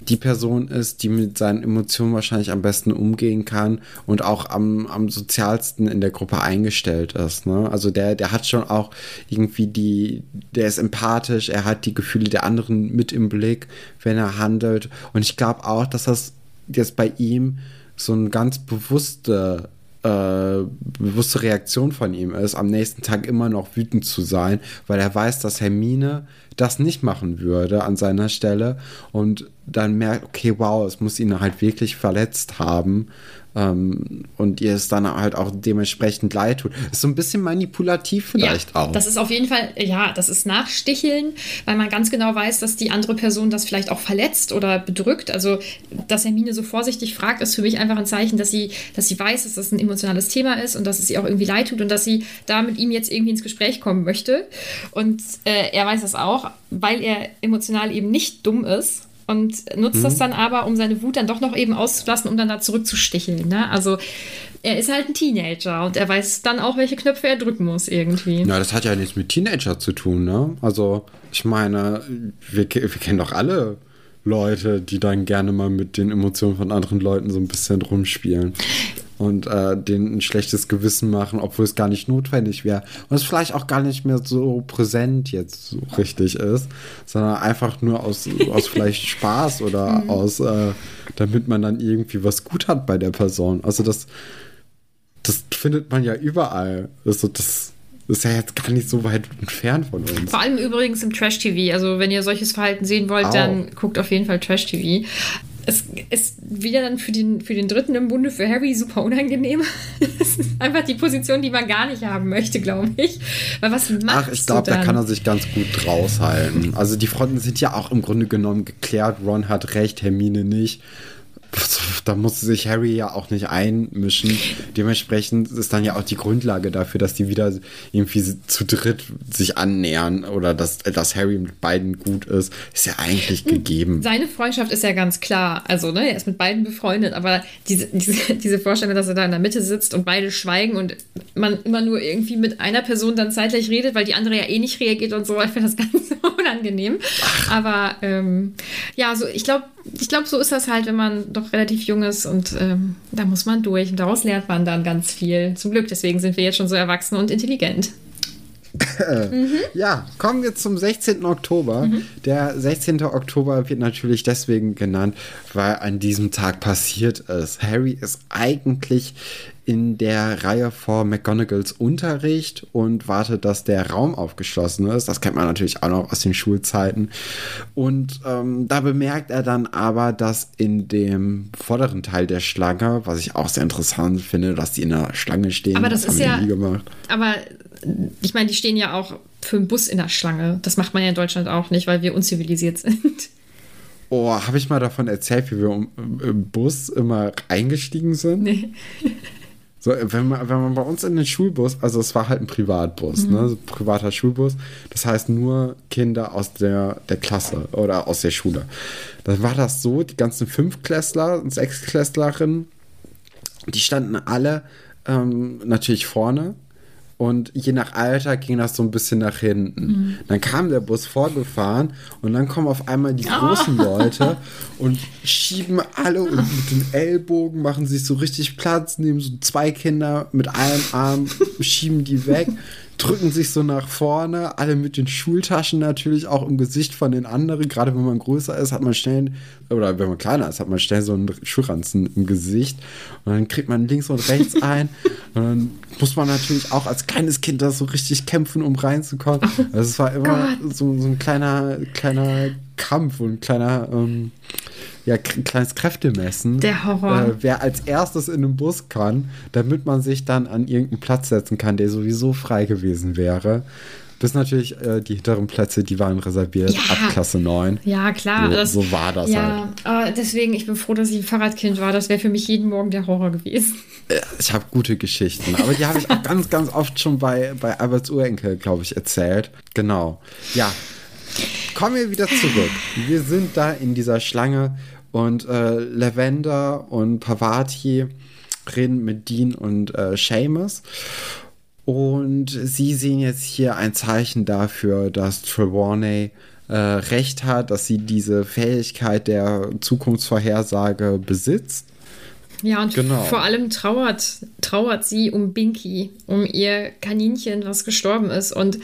die Person ist, die mit seinen Emotionen wahrscheinlich am besten umgehen kann und auch am, am sozialsten in der Gruppe eingestellt ist. Ne? Also der, der hat schon auch irgendwie die, der ist empathisch, er hat die Gefühle der anderen mit im Blick, wenn er handelt. Und ich glaube auch, dass das jetzt bei ihm so ein ganz bewusste äh, bewusste Reaktion von ihm ist, am nächsten Tag immer noch wütend zu sein, weil er weiß, dass Hermine das nicht machen würde an seiner Stelle und dann merkt, okay, wow, es muss ihn halt wirklich verletzt haben ähm, und ihr es dann halt auch dementsprechend leid tut. Ist so ein bisschen manipulativ vielleicht ja, auch. Das ist auf jeden Fall, ja, das ist Nachsticheln, weil man ganz genau weiß, dass die andere Person das vielleicht auch verletzt oder bedrückt. Also, dass Hermine so vorsichtig fragt, ist für mich einfach ein Zeichen, dass sie, dass sie weiß, dass das ein emotionales Thema ist und dass es ihr auch irgendwie leid tut und dass sie da mit ihm jetzt irgendwie ins Gespräch kommen möchte. Und äh, er weiß das auch, weil er emotional eben nicht dumm ist und nutzt mhm. das dann aber, um seine Wut dann doch noch eben auszulassen, um dann da zurückzusticheln. Ne? Also er ist halt ein Teenager und er weiß dann auch, welche Knöpfe er drücken muss irgendwie. Na, das hat ja nichts mit Teenager zu tun, ne? Also ich meine, wir, wir kennen doch alle Leute, die dann gerne mal mit den Emotionen von anderen Leuten so ein bisschen rumspielen und äh, denen ein schlechtes Gewissen machen, obwohl es gar nicht notwendig wäre. Und es vielleicht auch gar nicht mehr so präsent jetzt so richtig ist, sondern einfach nur aus, aus vielleicht Spaß oder mhm. aus, äh, damit man dann irgendwie was gut hat bei der Person. Also das, das findet man ja überall. Also das ist ja jetzt gar nicht so weit entfernt von uns. Vor allem übrigens im Trash-TV. Also wenn ihr solches Verhalten sehen wollt, oh. dann guckt auf jeden Fall Trash-TV es ist wieder dann für den, für den Dritten im Bunde, für Harry, super unangenehm. das ist einfach die Position, die man gar nicht haben möchte, glaube ich. Weil was macht Ach, ich glaube, da kann er sich ganz gut raushalten. Also die Fronten sind ja auch im Grunde genommen geklärt. Ron hat recht, Hermine nicht da muss sich Harry ja auch nicht einmischen. Dementsprechend ist dann ja auch die Grundlage dafür, dass die wieder irgendwie zu dritt sich annähern oder dass, dass Harry mit beiden gut ist, ist ja eigentlich hm. gegeben. Seine Freundschaft ist ja ganz klar. Also, ne, er ist mit beiden befreundet, aber diese, diese, diese Vorstellung, dass er da in der Mitte sitzt und beide schweigen und man immer nur irgendwie mit einer Person dann zeitgleich redet, weil die andere ja eh nicht reagiert und so, ich finde das ganz unangenehm. Ach. Aber ähm, ja, so ich glaube, ich glaube, so ist das halt, wenn man doch relativ jung ist und ähm, da muss man durch und daraus lernt man dann ganz viel. Zum Glück, deswegen sind wir jetzt schon so erwachsen und intelligent. mhm. Ja, kommen wir zum 16. Oktober. Mhm. Der 16. Oktober wird natürlich deswegen genannt, weil an diesem Tag passiert ist. Harry ist eigentlich in der Reihe vor McGonagalls Unterricht und wartet, dass der Raum aufgeschlossen ist. Das kennt man natürlich auch noch aus den Schulzeiten. Und ähm, da bemerkt er dann aber, dass in dem vorderen Teil der Schlange, was ich auch sehr interessant finde, dass die in der Schlange stehen. Aber das, das ist ja. Aber ich meine, die stehen ja auch für einen Bus in der Schlange. Das macht man ja in Deutschland auch nicht, weil wir unzivilisiert sind. Oh, habe ich mal davon erzählt, wie wir im Bus immer eingestiegen sind? Nee. So, wenn man, wenn man bei uns in den Schulbus, also es war halt ein Privatbus, mhm. ne, privater Schulbus, das heißt nur Kinder aus der, der Klasse oder aus der Schule. Dann war das so, die ganzen Fünfklässler und Sechsklässlerinnen, die standen alle ähm, natürlich vorne und je nach Alter ging das so ein bisschen nach hinten. Mhm. Dann kam der Bus vorgefahren und dann kommen auf einmal die großen oh. Leute und schieben alle und mit den Ellbogen machen sich so richtig Platz, nehmen so zwei Kinder mit einem Arm, schieben die weg drücken sich so nach vorne, alle mit den Schultaschen natürlich auch im Gesicht von den anderen. Gerade wenn man größer ist, hat man schnell, oder wenn man kleiner ist, hat man schnell so einen Schulranzen im Gesicht. Und dann kriegt man links und rechts ein. und dann muss man natürlich auch als kleines Kind da so richtig kämpfen, um reinzukommen. Also es war immer so, so, ein kleiner, kleiner Kampf und ein kleiner. Ähm, ja, ein kleines Kräftemessen. Der Horror. Äh, wer als erstes in den Bus kann, damit man sich dann an irgendeinen Platz setzen kann, der sowieso frei gewesen wäre. Bis natürlich äh, die hinteren Plätze, die waren reserviert ja. ab Klasse 9. Ja, klar. So, das, so war das ja, halt. Uh, deswegen, ich bin froh, dass ich ein Fahrradkind war. Das wäre für mich jeden Morgen der Horror gewesen. Ich habe gute Geschichten, aber die habe ich auch ganz, ganz oft schon bei, bei Alberts Urenkel, glaube ich, erzählt. Genau. Ja, kommen wir wieder zurück. Wir sind da in dieser Schlange und äh, Lavender und Pavati reden mit Dean und äh, Seamus. Und sie sehen jetzt hier ein Zeichen dafür, dass Trelawney äh, recht hat, dass sie diese Fähigkeit der Zukunftsvorhersage besitzt. Ja, und genau. vor allem trauert, trauert sie um Binky, um ihr Kaninchen, was gestorben ist. Und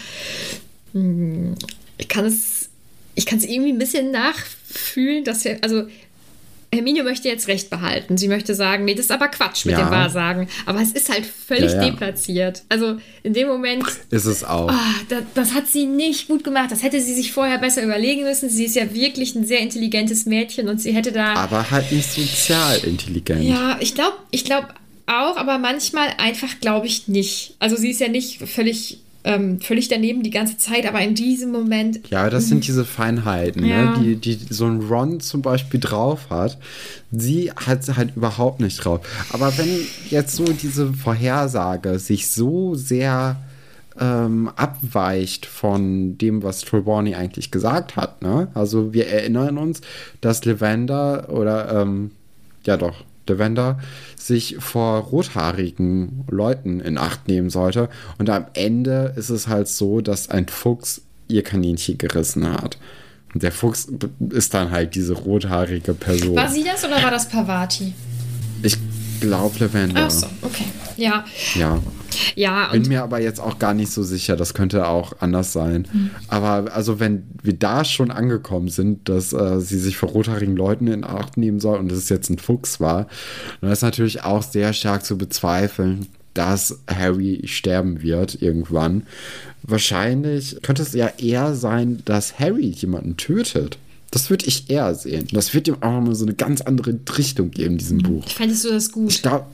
mh, hm, ich kann es, ich kann es irgendwie ein bisschen nachfühlen, dass er, also Hermine möchte jetzt Recht behalten. Sie möchte sagen, nee, das ist aber Quatsch mit ja. dem Wahrsagen. Aber es ist halt völlig ja, ja. deplatziert. Also in dem Moment. Ist es auch. Oh, das, das, hat sie nicht gut gemacht. Das hätte sie sich vorher besser überlegen müssen. Sie ist ja wirklich ein sehr intelligentes Mädchen und sie hätte da. Aber halt nicht sozial intelligent. Ja, ich glaube, ich glaube auch, aber manchmal einfach glaube ich nicht. Also sie ist ja nicht völlig ähm, völlig daneben die ganze Zeit, aber in diesem Moment. Ja, das sind diese Feinheiten, ne, ja. ne? die, die so ein Ron zum Beispiel drauf hat. Sie hat sie halt überhaupt nicht drauf. Aber wenn jetzt so diese Vorhersage sich so sehr ähm, abweicht von dem, was Trelawney eigentlich gesagt hat, ne? Also wir erinnern uns, dass Lavender oder ähm, ja doch, Lavender sich vor rothaarigen Leuten in Acht nehmen sollte. Und am Ende ist es halt so, dass ein Fuchs ihr Kaninchen gerissen hat. Und der Fuchs ist dann halt diese rothaarige Person. War sie das oder war das Pavati? Ich glaube Lavender. Ach so, okay. Ja. Ja. Ja, Bin mir aber jetzt auch gar nicht so sicher, das könnte auch anders sein. Mhm. Aber also wenn wir da schon angekommen sind, dass äh, sie sich vor rothaarigen Leuten in Acht nehmen soll und es jetzt ein Fuchs war, dann ist natürlich auch sehr stark zu bezweifeln, dass Harry sterben wird irgendwann. Wahrscheinlich könnte es ja eher sein, dass Harry jemanden tötet. Das würde ich eher sehen. Das wird ihm auch mal so eine ganz andere Richtung geben, diesem Buch. Fändest du das gut? Ich glaube,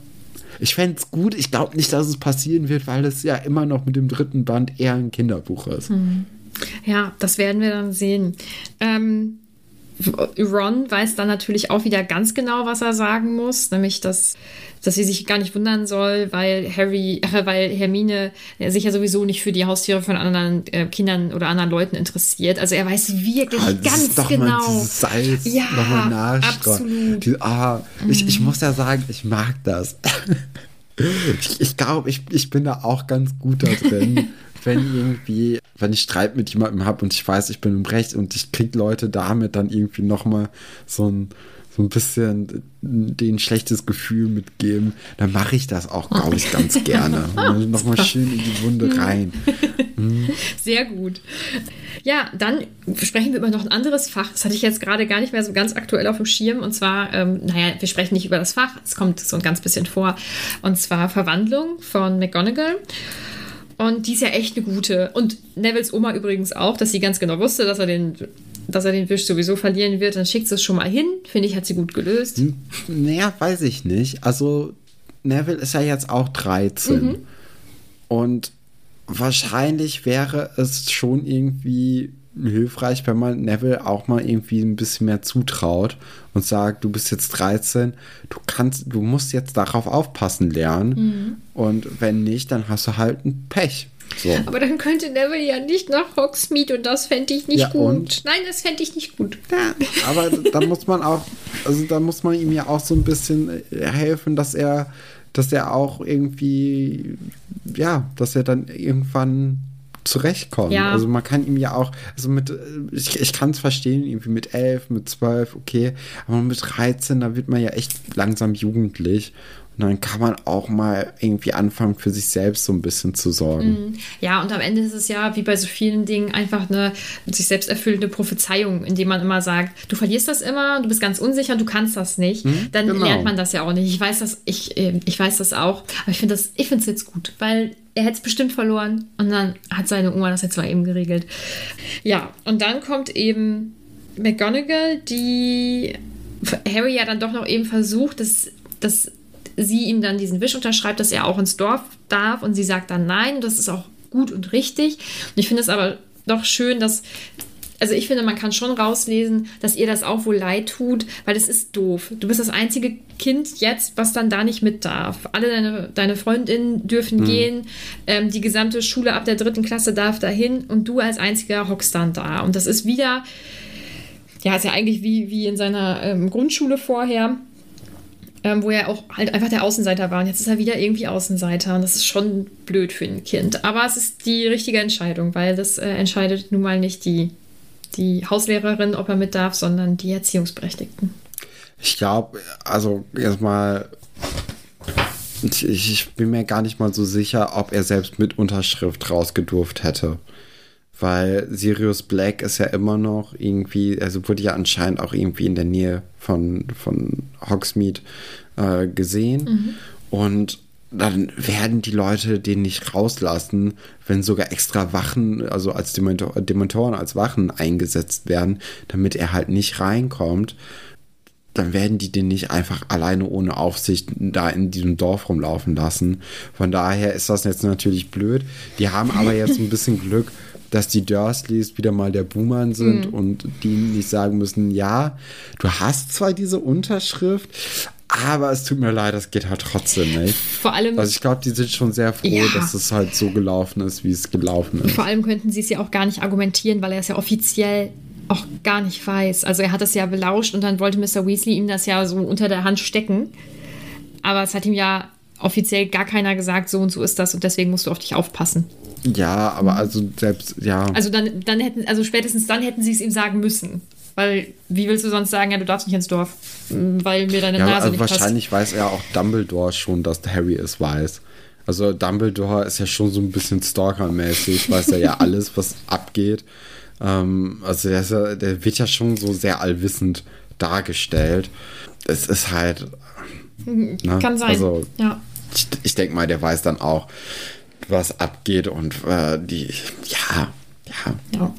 ich fände es gut. Ich glaube nicht, dass es passieren wird, weil es ja immer noch mit dem dritten Band eher ein Kinderbuch ist. Hm. Ja, das werden wir dann sehen. Ähm, Ron weiß dann natürlich auch wieder ganz genau, was er sagen muss, nämlich dass, dass sie sich gar nicht wundern soll, weil Harry, äh, weil Hermine sich ja sowieso nicht für die Haustiere von anderen äh, Kindern oder anderen Leuten interessiert. Also er weiß wirklich ah, ganz doch genau. Mal Salz ja, nochmal absolut. Die, ah, mhm. ich, ich muss ja sagen, ich mag das. ich, ich glaube, ich, ich bin da auch ganz gut da drin. wenn irgendwie, wenn ich Streit mit jemandem habe und ich weiß, ich bin im Recht und ich kriege Leute damit dann irgendwie nochmal so ein, so ein bisschen den schlechtes Gefühl mitgeben, dann mache ich das auch, glaube ich, ganz gerne. Nochmal schön in die Wunde rein. Mhm. Sehr gut. Ja, dann sprechen wir über noch ein anderes Fach. Das hatte ich jetzt gerade gar nicht mehr so ganz aktuell auf dem Schirm. Und zwar, ähm, naja, wir sprechen nicht über das Fach, es kommt so ein ganz bisschen vor. Und zwar Verwandlung von McGonagall. Und die ist ja echt eine gute. Und Nevils Oma übrigens auch, dass sie ganz genau wusste, dass er den, dass er den Wisch sowieso verlieren wird. Dann schickt sie es schon mal hin. Finde ich, hat sie gut gelöst. Hm, naja, weiß ich nicht. Also, Neville ist ja jetzt auch 13. Mhm. Und wahrscheinlich wäre es schon irgendwie hilfreich, wenn man Neville auch mal irgendwie ein bisschen mehr zutraut und sagt, du bist jetzt 13, du kannst, du musst jetzt darauf aufpassen lernen. Mhm. Und wenn nicht, dann hast du halt ein Pech. So. Aber dann könnte Neville ja nicht nach Hogsmeade und das fände ich nicht ja, gut. Und? Nein, das fände ich nicht gut. Ja, aber da muss man auch, also da muss man ihm ja auch so ein bisschen helfen, dass er, dass er auch irgendwie, ja, dass er dann irgendwann zurechtkommen. Ja. Also man kann ihm ja auch, also mit, ich, ich kann es verstehen, irgendwie mit elf, mit zwölf, okay, aber mit 13, da wird man ja echt langsam jugendlich. Und dann kann man auch mal irgendwie anfangen, für sich selbst so ein bisschen zu sorgen. Mhm. Ja, und am Ende ist es ja, wie bei so vielen Dingen, einfach eine sich selbst erfüllende Prophezeiung, indem man immer sagt, du verlierst das immer, du bist ganz unsicher, du kannst das nicht. Mhm, dann genau. lernt man das ja auch nicht. Ich weiß das, ich, ähm, ich weiß das auch, aber ich finde das, ich finde es jetzt gut, weil er hätte es bestimmt verloren und dann hat seine Oma das jetzt mal eben geregelt. Ja, und dann kommt eben McGonagall, die Harry ja dann doch noch eben versucht, dass, dass sie ihm dann diesen Wisch unterschreibt, dass er auch ins Dorf darf und sie sagt dann nein. Das ist auch gut und richtig. Und ich finde es aber doch schön, dass also ich finde, man kann schon rauslesen, dass ihr das auch wohl leid tut, weil es ist doof. Du bist das einzige Kind jetzt, was dann da nicht mit darf. Alle deine, deine Freundinnen dürfen mhm. gehen, ähm, die gesamte Schule ab der dritten Klasse darf dahin und du als einziger hockst dann da. Und das ist wieder, ja, ist ja eigentlich wie, wie in seiner ähm, Grundschule vorher. ähm, wo er auch halt einfach der Außenseiter war. Und jetzt ist er wieder irgendwie Außenseiter. Und das ist schon blöd für ein Kind. Aber es ist die richtige Entscheidung, weil das äh, entscheidet nun mal nicht die, die Hauslehrerin, ob er mit darf, sondern die Erziehungsberechtigten. Ich glaube, also erstmal, ich, ich bin mir gar nicht mal so sicher, ob er selbst mit Unterschrift rausgedurft hätte. Weil Sirius Black ist ja immer noch irgendwie, also wurde ja anscheinend auch irgendwie in der Nähe von, von Hogsmeade äh, gesehen. Mhm. Und dann werden die Leute den nicht rauslassen, wenn sogar extra Wachen, also als Dementor, Dementoren als Wachen eingesetzt werden, damit er halt nicht reinkommt. Dann werden die den nicht einfach alleine ohne Aufsicht da in diesem Dorf rumlaufen lassen. Von daher ist das jetzt natürlich blöd. Die haben aber jetzt ein bisschen Glück, dass die Dursleys wieder mal der Buhmann sind mhm. und die nicht sagen müssen, ja, du hast zwar diese Unterschrift, aber es tut mir leid, das geht halt trotzdem nicht. Vor allem. Also ich glaube, die sind schon sehr froh, ja. dass es halt so gelaufen ist, wie es gelaufen ist. Vor allem könnten sie es ja auch gar nicht argumentieren, weil er es ja offiziell auch gar nicht weiß. Also er hat das ja belauscht und dann wollte Mr. Weasley ihm das ja so unter der Hand stecken. Aber es hat ihm ja offiziell gar keiner gesagt, so und so ist das und deswegen musst du auf dich aufpassen. Ja, aber also selbst, ja. Also dann, dann hätten, also spätestens dann hätten sie es ihm sagen müssen. Weil, wie willst du sonst sagen, ja, du darfst nicht ins Dorf, weil mir deine ja, Nase also nicht wahrscheinlich passt. weiß ja auch Dumbledore schon, dass Harry es weiß. Also Dumbledore ist ja schon so ein bisschen Stalker-mäßig, weiß er ja alles, was abgeht. Ähm, also der, ja, der, wird ja schon so sehr allwissend dargestellt. Es ist halt. Ne? Kann sein. Also, ja. Ich, ich denke mal, der weiß dann auch, was abgeht und äh, die, ja, ja. ja.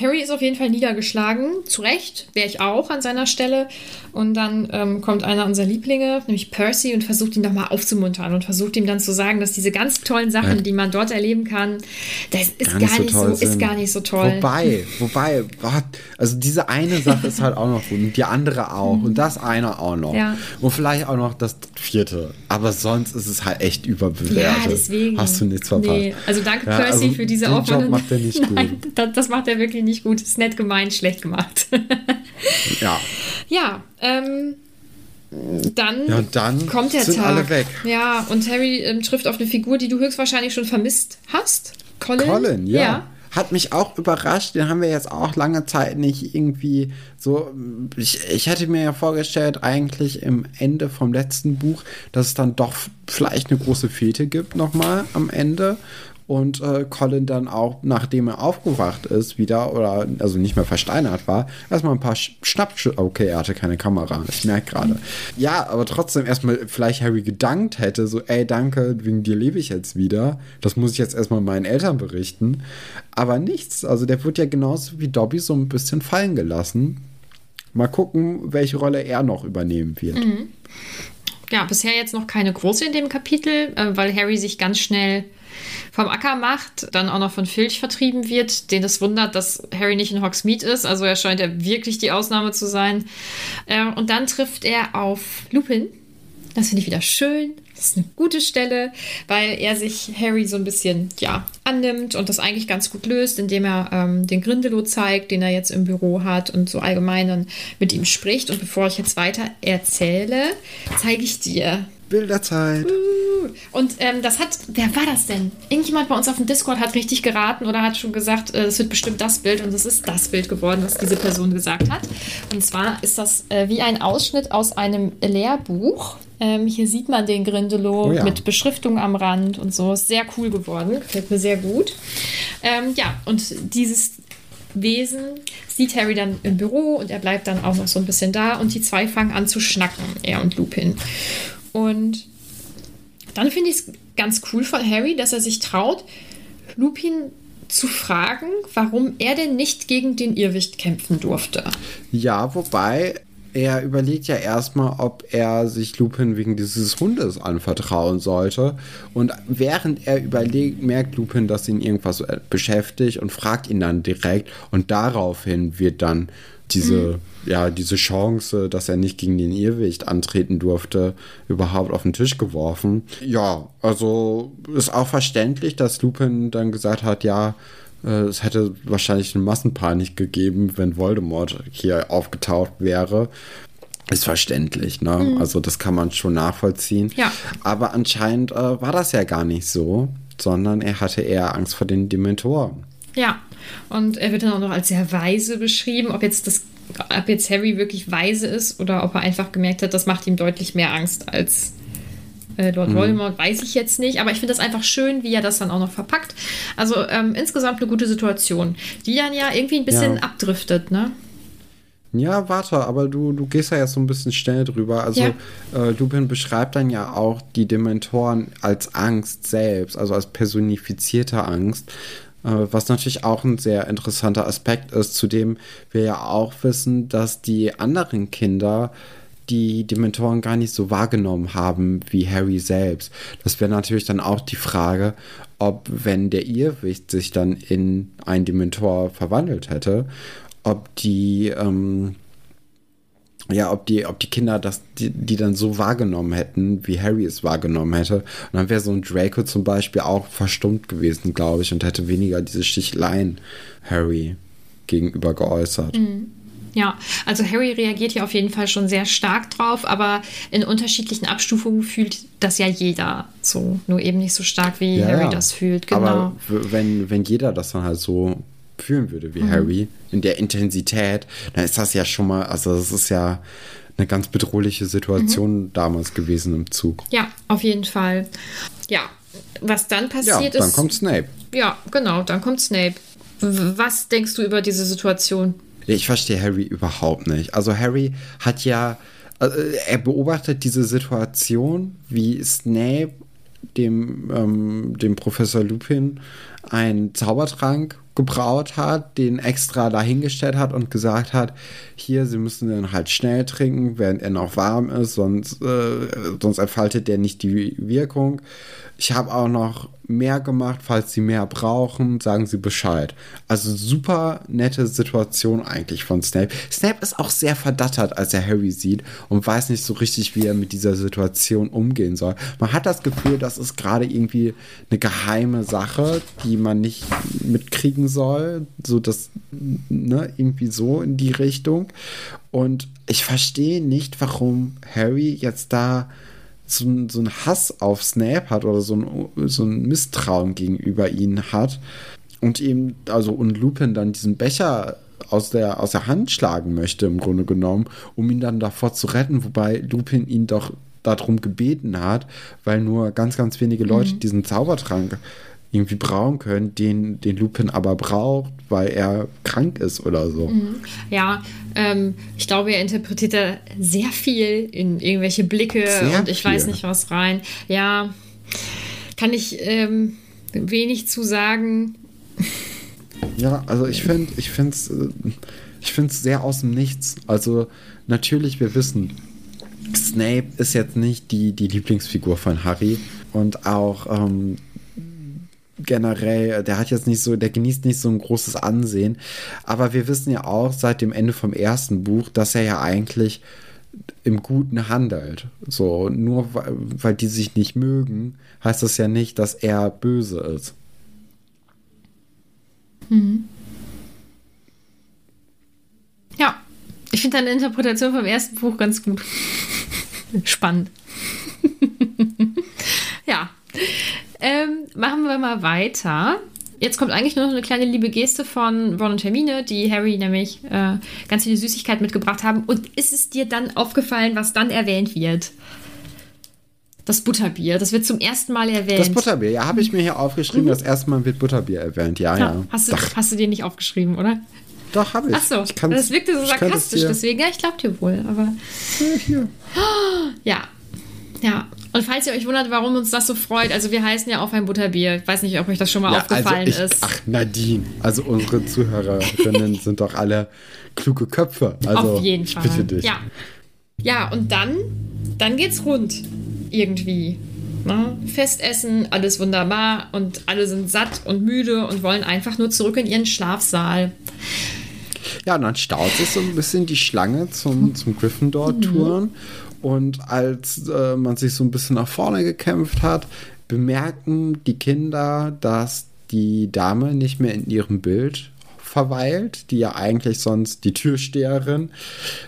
Harry ist auf jeden Fall niedergeschlagen. Zu Recht, wäre ich auch an seiner Stelle. Und dann ähm, kommt einer unserer Lieblinge, nämlich Percy, und versucht ihn nochmal aufzumuntern und versucht ihm dann zu sagen, dass diese ganz tollen Sachen, ja. die man dort erleben kann, das ist gar, gar nicht, so, ist gar nicht so toll. Wobei, wobei, also diese eine Sache ist halt auch noch gut und die andere auch mhm. und das eine auch noch. Ja. Und vielleicht auch noch das vierte. Aber sonst ist es halt echt überbewertet. Ja, deswegen. Hast du nichts verpasst. Nee. Also danke Percy also für diese Aufwand. macht er nicht gut. Das, das macht er wirklich nicht gut. Ist nett gemeint, schlecht gemacht. ja. Ja, ähm, dann, ja, dann kommt der sind Tag. alle weg. Ja, und Harry ähm, trifft auf eine Figur, die du höchstwahrscheinlich schon vermisst hast. Colin. Colin, ja. ja. Hat mich auch überrascht, den haben wir jetzt auch lange Zeit nicht irgendwie so. Ich, ich hätte mir ja vorgestellt, eigentlich im Ende vom letzten Buch, dass es dann doch vielleicht eine große Fete gibt, nochmal am Ende und äh, Colin dann auch, nachdem er aufgewacht ist, wieder oder also nicht mehr versteinert war, erstmal ein paar Schnappschüsse. Okay, er hatte keine Kamera, ich merke gerade. Ja, aber trotzdem erstmal vielleicht Harry gedankt hätte, so, ey, danke, wegen dir lebe ich jetzt wieder. Das muss ich jetzt erstmal meinen Eltern berichten. Aber nichts. Also der wird ja genauso wie Dobby so ein bisschen fallen gelassen. Mal gucken, welche Rolle er noch übernehmen wird. Mhm. Ja, bisher jetzt noch keine große in dem Kapitel, äh, weil Harry sich ganz schnell vom Acker macht, dann auch noch von Filch vertrieben wird, den es wundert, dass Harry nicht in Hogsmeade ist. Also er scheint ja wirklich die Ausnahme zu sein. Äh, und dann trifft er auf Lupin. Das finde ich wieder schön. Das ist eine gute Stelle, weil er sich Harry so ein bisschen ja, annimmt und das eigentlich ganz gut löst, indem er ähm, den Grindelow zeigt, den er jetzt im Büro hat und so allgemein dann mit ihm spricht. Und bevor ich jetzt weiter erzähle, zeige ich dir Bilderzeit. Und ähm, das hat, wer war das denn? Irgendjemand bei uns auf dem Discord hat richtig geraten oder hat schon gesagt, äh, es wird bestimmt das Bild und es ist das Bild geworden, was diese Person gesagt hat. Und zwar ist das äh, wie ein Ausschnitt aus einem Lehrbuch. Ähm, hier sieht man den Grindelow oh ja. mit Beschriftung am Rand und so. Ist sehr cool geworden, gefällt mir sehr gut. Ähm, ja, und dieses Wesen sieht Harry dann im Büro und er bleibt dann auch noch so ein bisschen da und die zwei fangen an zu schnacken, er und Lupin. Und dann finde ich es ganz cool von Harry, dass er sich traut, Lupin zu fragen, warum er denn nicht gegen den Irrwicht kämpfen durfte. Ja, wobei er überlegt ja erstmal, ob er sich Lupin wegen dieses Hundes anvertrauen sollte. Und während er überlegt, merkt Lupin, dass ihn irgendwas beschäftigt und fragt ihn dann direkt. Und daraufhin wird dann diese, mhm. ja, diese Chance, dass er nicht gegen den Irrwicht antreten durfte, überhaupt auf den Tisch geworfen. Ja, also ist auch verständlich, dass Lupin dann gesagt hat, ja, äh, es hätte wahrscheinlich eine Massenpanik gegeben, wenn Voldemort hier aufgetaucht wäre. ist verständlich, ne? Mhm. Also das kann man schon nachvollziehen. Ja. Aber anscheinend äh, war das ja gar nicht so, sondern er hatte eher Angst vor den Dementoren. Ja. Und er wird dann auch noch als sehr weise beschrieben, ob jetzt das ob jetzt Harry wirklich weise ist oder ob er einfach gemerkt hat, das macht ihm deutlich mehr Angst als äh, Lord mhm. Voldemort, weiß ich jetzt nicht. Aber ich finde das einfach schön, wie er das dann auch noch verpackt. Also ähm, insgesamt eine gute Situation, die dann ja irgendwie ein bisschen ja. abdriftet, ne? Ja, warte, aber du, du gehst ja jetzt so ein bisschen schnell drüber. Also ja. äh, Lupin beschreibt dann ja auch die Dementoren als Angst selbst, also als personifizierte Angst. Äh, was natürlich auch ein sehr interessanter Aspekt ist, zu dem wir ja auch wissen, dass die anderen Kinder die Dementoren gar nicht so wahrgenommen haben wie Harry selbst. Das wäre natürlich dann auch die Frage, ob, wenn der Irrwicht sich dann in ein Dementor verwandelt hätte, ob die, ähm, ja, ob die, ob die Kinder das, die, die dann so wahrgenommen hätten, wie Harry es wahrgenommen hätte. Und dann wäre so ein Draco zum Beispiel auch verstummt gewesen, glaube ich, und hätte weniger diese Sticheleien Harry gegenüber geäußert. Mhm. Ja, also Harry reagiert ja auf jeden Fall schon sehr stark drauf, aber in unterschiedlichen Abstufungen fühlt das ja jeder so, nur eben nicht so stark wie ja, Harry das fühlt. Genau. Aber wenn, wenn jeder das dann halt so fühlen würde wie mhm. Harry, in der Intensität, dann ist das ja schon mal, also das ist ja eine ganz bedrohliche Situation mhm. damals gewesen im Zug. Ja, auf jeden Fall. Ja, was dann passiert ja, dann ist. Dann kommt Snape. Ja, genau, dann kommt Snape. Was denkst du über diese Situation? Ich verstehe Harry überhaupt nicht. Also Harry hat ja, also er beobachtet diese Situation, wie Snape dem, ähm, dem Professor Lupin einen Zaubertrank gebraut hat, den extra dahingestellt hat und gesagt hat, hier, Sie müssen den halt schnell trinken, während er noch warm ist, sonst, äh, sonst entfaltet der nicht die Wirkung. Ich habe auch noch mehr gemacht, falls Sie mehr brauchen, sagen Sie Bescheid. Also super nette Situation eigentlich von Snape. Snape ist auch sehr verdattert, als er Harry sieht und weiß nicht so richtig, wie er mit dieser Situation umgehen soll. Man hat das Gefühl, das ist gerade irgendwie eine geheime Sache, die man nicht mitkriegen soll, so dass ne, irgendwie so in die Richtung. Und ich verstehe nicht, warum Harry jetzt da so, so einen Hass auf Snape hat oder so ein, so ein Misstrauen gegenüber ihn hat und ihm, also und Lupin dann diesen Becher aus der, aus der Hand schlagen möchte, im Grunde genommen, um ihn dann davor zu retten, wobei Lupin ihn doch darum gebeten hat, weil nur ganz, ganz wenige Leute mhm. diesen Zaubertrank irgendwie brauchen können, den, den Lupin aber braucht, weil er krank ist oder so. Mhm. Ja, ähm, ich glaube, er interpretiert da sehr viel in irgendwelche Blicke sehr und ich viel. weiß nicht was rein. Ja, kann ich ähm, wenig zu sagen. Ja, also ich finde, ich finde es äh, ich find's sehr aus dem Nichts. Also natürlich, wir wissen, Snape ist jetzt nicht die, die Lieblingsfigur von Harry und auch ähm, generell, der hat jetzt nicht so, der genießt nicht so ein großes Ansehen. Aber wir wissen ja auch seit dem Ende vom ersten Buch, dass er ja eigentlich im Guten handelt. So, nur weil die sich nicht mögen, heißt das ja nicht, dass er böse ist. Mhm. Ja, ich finde deine Interpretation vom ersten Buch ganz gut. Spannend. Ähm, machen wir mal weiter. Jetzt kommt eigentlich nur noch eine kleine liebe Geste von Ron und Hermine, die Harry nämlich äh, ganz viele Süßigkeiten mitgebracht haben. Und ist es dir dann aufgefallen, was dann erwähnt wird? Das Butterbier, das wird zum ersten Mal erwähnt. Das Butterbier, ja, habe ich mir hier aufgeschrieben. Mhm. Das erste Mal wird Butterbier erwähnt, ja, ja. ja. Hast, du, hast du dir nicht aufgeschrieben, oder? Doch, habe ich. Achso, das wirkte so sarkastisch, deswegen, ja, ich glaube dir wohl, aber. Ja, hier. Ja, ja. Und falls ihr euch wundert, warum uns das so freut, also wir heißen ja auch ein Butterbier. Ich weiß nicht, ob euch das schon mal ja, also aufgefallen also ich, ist. Ach, Nadine. Also unsere Zuhörerinnen sind doch alle kluge Köpfe. Also, Auf jeden Fall. Bitte dich. Ja. Ja, und dann, dann geht's rund. Irgendwie. Ne? Festessen, alles wunderbar und alle sind satt und müde und wollen einfach nur zurück in ihren Schlafsaal. Ja, und dann staut sich so ein bisschen die Schlange zum, zum Gryffindor-Touren. Mhm. Und als äh, man sich so ein bisschen nach vorne gekämpft hat, bemerken die Kinder, dass die Dame nicht mehr in ihrem Bild verweilt, die ja eigentlich sonst die Türsteherin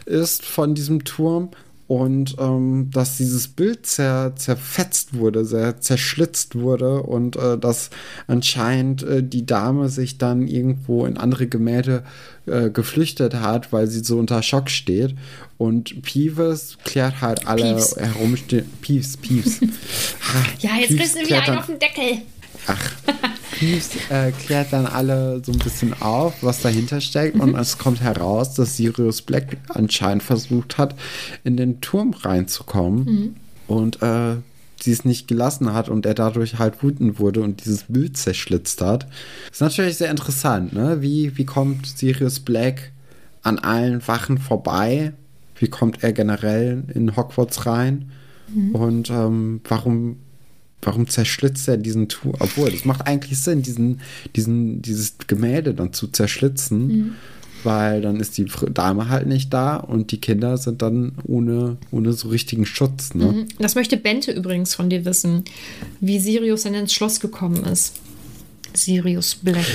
ist von diesem Turm und ähm, dass dieses Bild zer, zerfetzt wurde, sehr zerschlitzt wurde und äh, dass anscheinend äh, die Dame sich dann irgendwo in andere Gemälde äh, geflüchtet hat, weil sie so unter Schock steht. Und Peeves klärt halt alle Peeves. herumstehen. Peeves, Peeves. Ja, jetzt Peeves kriegst du wieder einen auf den Deckel. Ach, Peeves äh, klärt dann alle so ein bisschen auf, was dahinter steckt. Und es kommt heraus, dass Sirius Black anscheinend versucht hat, in den Turm reinzukommen. Und äh, sie es nicht gelassen hat und er dadurch halt wütend wurde und dieses Bild zerschlitzt hat. Ist natürlich sehr interessant, ne? Wie, wie kommt Sirius Black an allen Wachen vorbei? Wie kommt er generell in Hogwarts rein? Und ähm, warum warum zerschlitzt er diesen Turm? Obwohl, das macht eigentlich Sinn, diesen, diesen, dieses Gemälde dann zu zerschlitzen, weil dann ist die Dame halt nicht da und die Kinder sind dann ohne, ohne so richtigen Schutz. Ne? Das möchte Bente übrigens von dir wissen, wie Sirius denn ins Schloss gekommen ist. Sirius Black.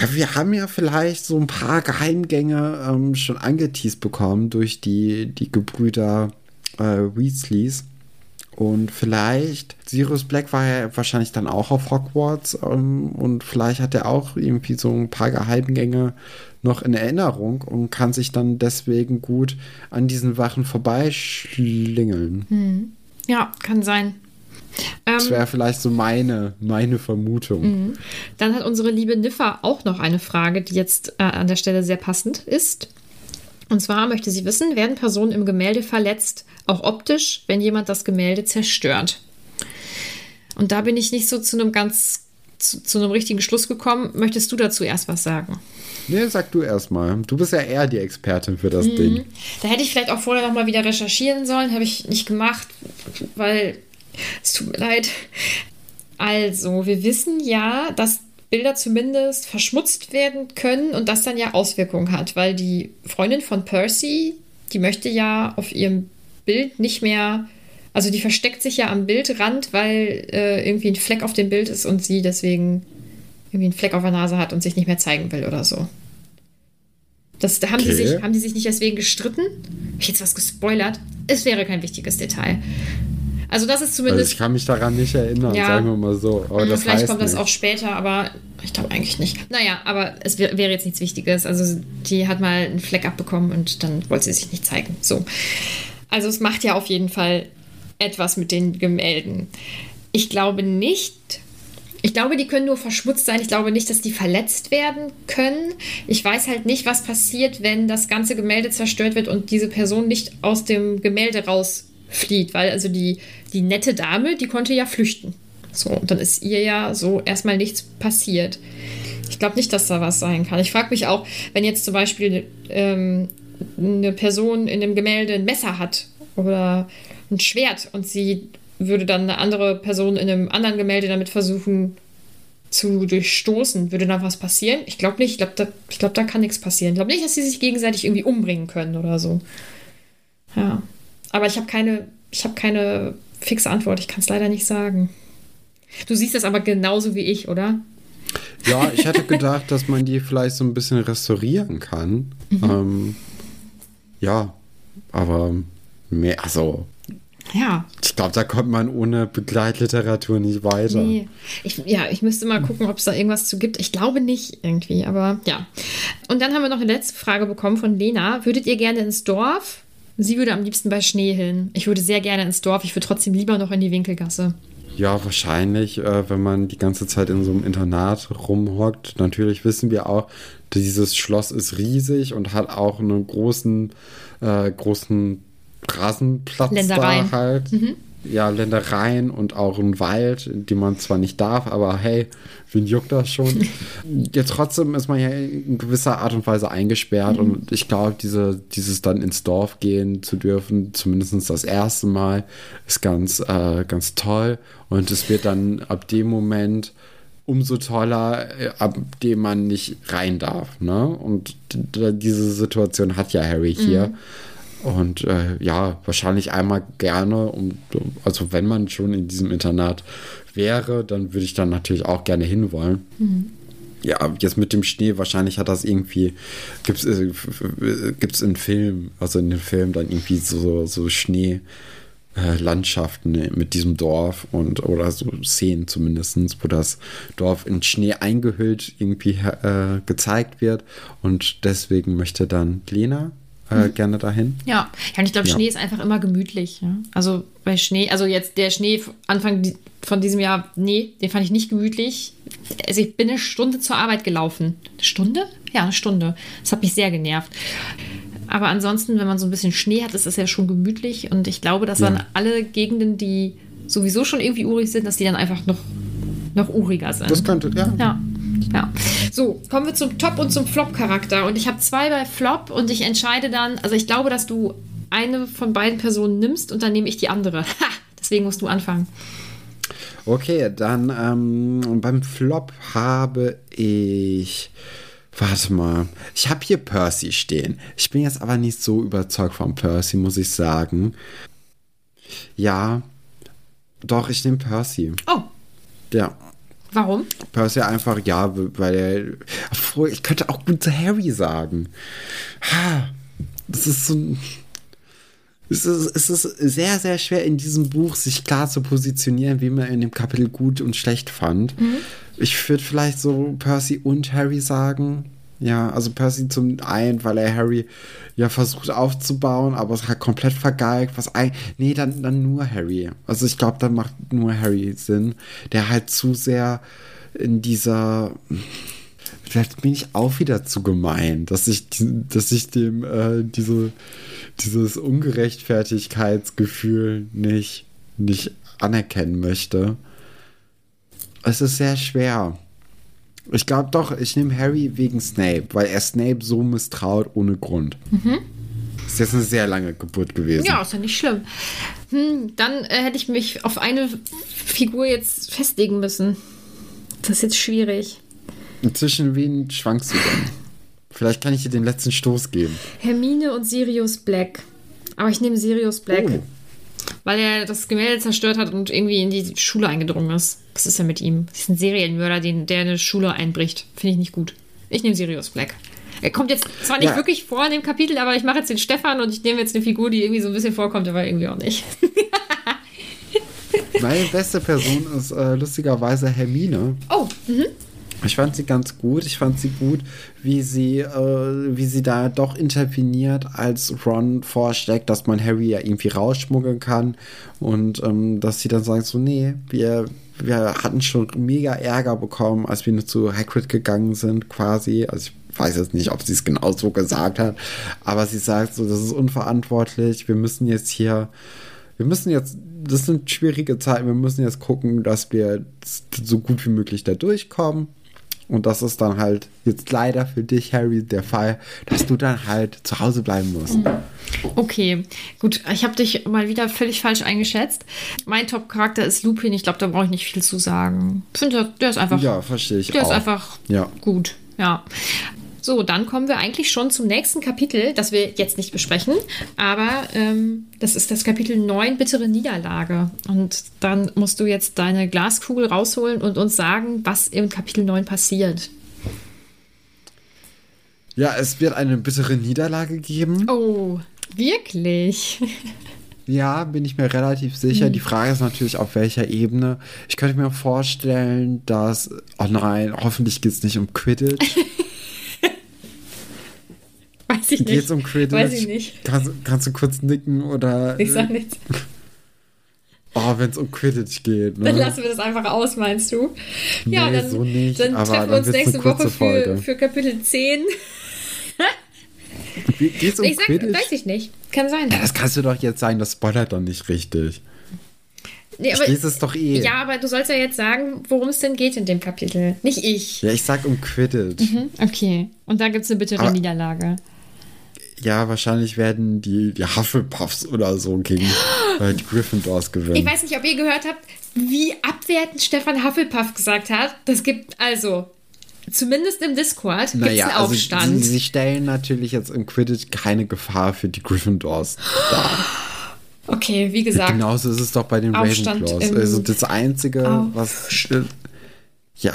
Ja, wir haben ja vielleicht so ein paar Geheimgänge ähm, schon angeteased bekommen durch die, die Gebrüder äh, Weasleys. Und vielleicht, Sirius Black war ja wahrscheinlich dann auch auf Hogwarts ähm, und vielleicht hat er auch irgendwie so ein paar Geheimgänge noch in Erinnerung und kann sich dann deswegen gut an diesen Wachen vorbeischlingeln. Ja, kann sein. Das Ähm, wäre vielleicht so meine, meine Vermutung. dann hat unsere liebe Niffa auch noch eine Frage, die jetzt äh, an der Stelle sehr passend ist. Und zwar möchte sie wissen, werden Personen im Gemälde verletzt, auch optisch, wenn jemand das Gemälde zerstört? Und da bin ich nicht so zu einem ganz, zu, zu einem richtigen Schluss gekommen. Möchtest du dazu erst was sagen? Nee, sag du erstmal. Du bist ja eher die Expertin für Mhm. das Ding. Da hätte ich vielleicht auch vorher noch mal wieder recherchieren sollen, habe ich nicht gemacht, weil es tut mir leid. Also, wir wissen ja, dass Bilder zumindest verschmutzt werden können und das dann ja Auswirkungen hat, weil die Freundin von Percy, die möchte ja auf ihrem Bild nicht mehr, also die versteckt sich ja am Bildrand, weil äh, irgendwie ein Fleck auf dem Bild ist und sie deswegen irgendwie einen Fleck auf der Nase hat und sich nicht mehr zeigen will oder so. Das, da haben, die Okay. sich, haben die sich nicht deswegen gestritten? Habe ich jetzt was gespoilert? Es wäre kein wichtiges Detail. Also das ist Also zumindest... ich kann mich daran nicht erinnern, Ja. sagen wir mal so. Aber das Vielleicht kommt das nicht. auch später, aber ich glaube eigentlich nicht. Naja, aber es wär, wäre jetzt nichts Wichtiges. Also die hat mal einen Fleck abbekommen und dann wollte sie sich nicht zeigen. So. Also es macht ja auf jeden Fall etwas mit den Gemälden. Ich glaube nicht. Ich glaube, die können nur verschmutzt sein. Ich glaube nicht, dass die verletzt werden können. Ich weiß halt nicht, was passiert, wenn das ganze Gemälde zerstört wird und diese Person nicht aus dem Gemälde rausflieht. Weil also die, die nette Dame, die konnte ja flüchten. So, und dann ist ihr ja so erstmal nichts passiert. Ich glaube nicht, dass da was sein kann. Ich frage mich auch, wenn jetzt zum Beispiel ähm, eine Person in dem Gemälde ein Messer hat oder ein Schwert und sie würde dann eine andere Person in einem anderen Gemälde damit versuchen zu durchstoßen, würde dann was passieren? Ich glaube nicht. Ich glaube, da, glaub, da kann nichts passieren. Ich glaube nicht, dass sie sich gegenseitig irgendwie umbringen können oder so. Ja. Aber ich habe keine, ich habe keine fixe Antwort. Ich kann es leider nicht sagen. Du siehst das aber genauso wie ich, oder? Ja, ich hätte gedacht, dass man die vielleicht so ein bisschen restaurieren kann. Mhm. Ähm, ja, aber mehr, also Ja. ich glaube, da kommt man ohne Begleitliteratur nicht weiter. Nee. Ich, ja, ich müsste mal gucken, ob es da irgendwas zu gibt. Ich glaube nicht irgendwie, aber ja. Und dann haben wir noch eine letzte Frage bekommen von Lena. Würdet ihr gerne ins Dorf? Sie würde am liebsten bei Schnee hin. Ich würde sehr gerne ins Dorf. Ich würde trotzdem lieber noch in die Winkelgasse. Ja, wahrscheinlich, äh, wenn man die ganze Zeit in so einem Internat rumhockt. Natürlich wissen wir auch, dieses Schloss ist riesig und hat auch einen großen, äh, großen Rasenplatz Ländereien. da halt. Ja, Ländereien und auch einen Wald, dem man zwar nicht darf, aber hey, wen juckt das schon? ja, trotzdem ist man ja in gewisser Art und Weise eingesperrt und ich glaube, diese, dieses dann ins Dorf gehen zu dürfen, zumindest das erste Mal, ist ganz, äh, ganz toll und es wird dann ab dem Moment umso toller, äh, ab dem man nicht rein darf. Ne? Und diese Situation hat ja Harry hier. Und äh, ja, wahrscheinlich einmal gerne, um, also wenn man schon in diesem Internat wäre, dann würde ich dann natürlich auch gerne hinwollen. ja, jetzt mit dem Schnee, wahrscheinlich hat das irgendwie, gibt es äh, gibt's in Film, also in den Film dann irgendwie so, so Schnee. Äh, Landschaften mit diesem Dorf und oder so Szenen zumindest, wo das Dorf in Schnee eingehüllt irgendwie äh, gezeigt wird und deswegen möchte dann Lena äh, mhm. gerne dahin. Ja, ja und ich glaube, ja. Schnee ist einfach immer gemütlich. Ja? Also bei Schnee, also jetzt der Schnee Anfang von diesem Jahr, nee, den fand ich nicht gemütlich. Also ich bin eine Stunde zur Arbeit gelaufen. Eine Stunde? Ja, eine Stunde. Das hat mich sehr genervt. Aber ansonsten, wenn man so ein bisschen Schnee hat, ist das ja schon gemütlich. Und ich glaube, dass ja. dann alle Gegenden, die sowieso schon irgendwie urig sind, dass die dann einfach noch, noch uriger sind. Das könnte, ja. Ja. Ja. So, kommen wir zum Top- und zum Flop-Charakter. Und ich habe zwei bei Flop und ich entscheide dann, also ich glaube, dass du eine von beiden Personen nimmst und dann nehme ich die andere. Ha! Deswegen musst du anfangen. Okay, dann ähm, beim Flop habe ich Warte mal. Ich habe hier Percy stehen. Ich bin jetzt aber nicht so überzeugt von Percy, muss ich sagen. Ja. Doch, ich nehme Percy. Oh. Ja. Warum? Percy einfach, ja, weil er. Ich könnte auch gut zu Harry sagen. Das ist so ein. Es ist, es ist sehr, sehr schwer in diesem Buch, sich klar zu positionieren, wie man in dem Kapitel gut und schlecht fand. Mhm. Ich würde vielleicht so Percy und Harry sagen. Ja, also Percy zum einen, weil er Harry ja versucht aufzubauen, aber es hat komplett vergeigt. Was ein, nee, dann, dann nur Harry. Also ich glaube, dann macht nur Harry Sinn, der halt zu sehr in dieser vielleicht bin ich auch wieder zu gemein, dass ich, dass ich dem äh, diese, dieses Ungerechtfertigkeitsgefühl nicht, nicht anerkennen möchte. Es ist sehr schwer. Ich glaube doch, ich nehme Harry wegen Snape, weil er Snape so misstraut ohne Grund. Mhm. Ist jetzt eine sehr lange Geburt gewesen. Ja, ist ja nicht schlimm. Hm, dann äh, hätte ich mich auf eine Figur jetzt festlegen müssen. Das ist jetzt schwierig. Zwischen wen schwankst du denn? Vielleicht kann ich dir den letzten Stoß geben. Hermine und Sirius Black. Aber ich nehme Sirius Black. Oh. Weil er das Gemälde zerstört hat und irgendwie in die Schule eingedrungen ist. Was ist denn mit ihm? Das ist ein Serienmörder, den, der eine Schule einbricht. Finde ich nicht gut. Ich nehme Sirius Black. Er kommt jetzt zwar nicht ja. wirklich vor in dem Kapitel, aber ich mache jetzt den Stefan und ich nehme jetzt eine Figur, die irgendwie so ein bisschen vorkommt, aber irgendwie auch nicht. Meine beste Person ist äh, lustigerweise Hermine. Oh, mhm. Ich fand sie ganz gut. Ich fand sie gut, wie sie, äh, wie sie da doch interveniert, als Ron vorschlägt, dass man Harry ja irgendwie rausschmuggeln kann. Und ähm, dass sie dann sagt: so, nee, wir, wir hatten schon mega Ärger bekommen, als wir nur zu Hagrid gegangen sind, quasi. Also ich weiß jetzt nicht, ob sie es genau so gesagt hat, aber sie sagt so, das ist unverantwortlich, wir müssen jetzt hier, wir müssen jetzt, das sind schwierige Zeiten, wir müssen jetzt gucken, dass wir so gut wie möglich da durchkommen. Und das ist dann halt jetzt leider für dich, Harry, der Fall, dass du dann halt zu Hause bleiben musst. Mhm. Okay, gut. Ich habe dich mal wieder völlig falsch eingeschätzt. Mein Top-Charakter ist Lupin. Ich glaube, da brauche ich nicht viel zu sagen. Ich finde, der ist einfach. Ja, verstehe ich. Der auch. ist einfach ja. gut. Ja. So, dann kommen wir eigentlich schon zum nächsten Kapitel, das wir jetzt nicht besprechen. Aber ähm, das ist das Kapitel 9, bittere Niederlage. Und dann musst du jetzt deine Glaskugel rausholen und uns sagen, was im Kapitel 9 passiert. Ja, es wird eine bittere Niederlage geben. Oh, wirklich? Ja, bin ich mir relativ sicher. Mhm. Die Frage ist natürlich, auf welcher Ebene. Ich könnte mir vorstellen, dass. Oh nein, hoffentlich geht es nicht um Quidditch. Weiß ich nicht. Geht's um Quidditch? Weiß ich nicht. Kannst, kannst du kurz nicken oder. Ich sag nichts. Oh, wenn es um Quidditch geht. Ne? Dann lassen wir das einfach aus, meinst du? Nee, ja, dann, so nicht, dann treffen wir uns nächste Woche für, für Kapitel 10. Geht's um ich sag, Quidditch? Weiß ich nicht. Kann sein. Ja, das kannst du doch jetzt sagen, das spoilert doch nicht richtig. Nee, aber, ich lese es doch eh. Ja, aber du sollst ja jetzt sagen, worum es denn geht in dem Kapitel. Nicht ich. Ja, ich sag um Quidditch. Mhm, okay. Und da gibt es eine bittere aber, Niederlage ja, wahrscheinlich werden die, die Hufflepuffs oder so gegen äh, die Gryffindors gewinnen. Ich weiß nicht, ob ihr gehört habt, wie abwertend Stefan Hufflepuff gesagt hat. Das gibt also zumindest im Discord naja, einen Aufstand. Also, sie, sie, stellen natürlich jetzt im Quidditch keine Gefahr für die Gryffindors dar. Okay, wie gesagt. Genauso ist es doch bei den Aufstand Ravenclaws. Also das Einzige, was... Ja,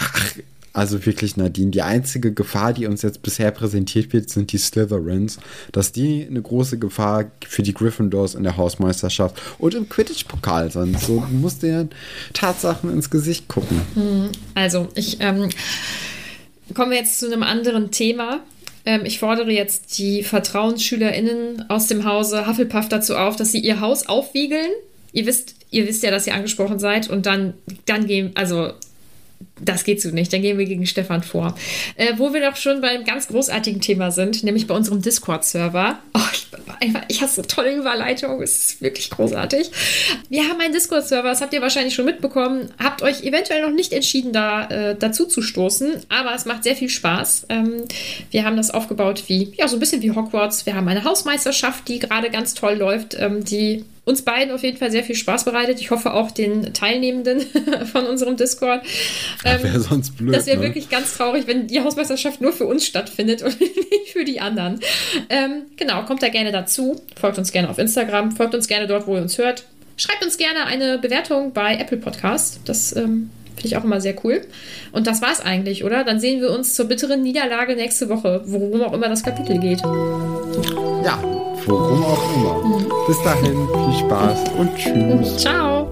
Also wirklich, Nadine, die einzige Gefahr, die uns jetzt bisher präsentiert wird, sind die Slytherins. Dass die eine große Gefahr für die Gryffindors in der Hausmeisterschaft und im Quidditch-Pokal sind. So du musst dir Tatsachen ins Gesicht gucken. Also, ich ähm, kommen jetzt zu einem anderen Thema. Ähm, ich fordere jetzt die VertrauensschülerInnen aus dem Hause Hufflepuff dazu auf, dass sie ihr Haus aufwiegeln. Ihr wisst, ihr wisst ja, dass ihr angesprochen seid und dann, dann gehen, also das geht so nicht. Dann gehen wir gegen Stefan vor. Äh, wo wir doch schon bei einem ganz großartigen Thema sind, nämlich bei unserem Discord-Server. Oh, ich, ich eine tolle Überleitung. Es ist wirklich großartig. Wir haben einen Discord-Server, das habt ihr wahrscheinlich schon mitbekommen. Habt euch eventuell noch nicht entschieden, da äh, dazu zu stoßen, aber es macht sehr viel Spaß. Ähm, wir haben das aufgebaut wie, ja, so ein bisschen wie Hogwarts. Wir haben eine Hausmeisterschaft, die gerade ganz toll läuft, ähm, die uns beiden auf jeden Fall sehr viel Spaß bereitet. Ich hoffe auch den Teilnehmenden von unserem Discord. Ähm, Wäre sonst blöd. Das wäre ne? wirklich ganz traurig, wenn die Hausmeisterschaft nur für uns stattfindet und nicht für die anderen. Ähm, genau, kommt da gerne dazu. Folgt uns gerne auf Instagram. Folgt uns gerne dort, wo ihr uns hört. Schreibt uns gerne eine Bewertung bei Apple Podcast. Das ähm, finde ich auch immer sehr cool. Und das war's eigentlich, oder? Dann sehen wir uns zur bitteren Niederlage nächste Woche, worum auch immer das Kapitel geht. Ja, worum auch immer. Bis dahin, viel Spaß und tschüss. Ciao.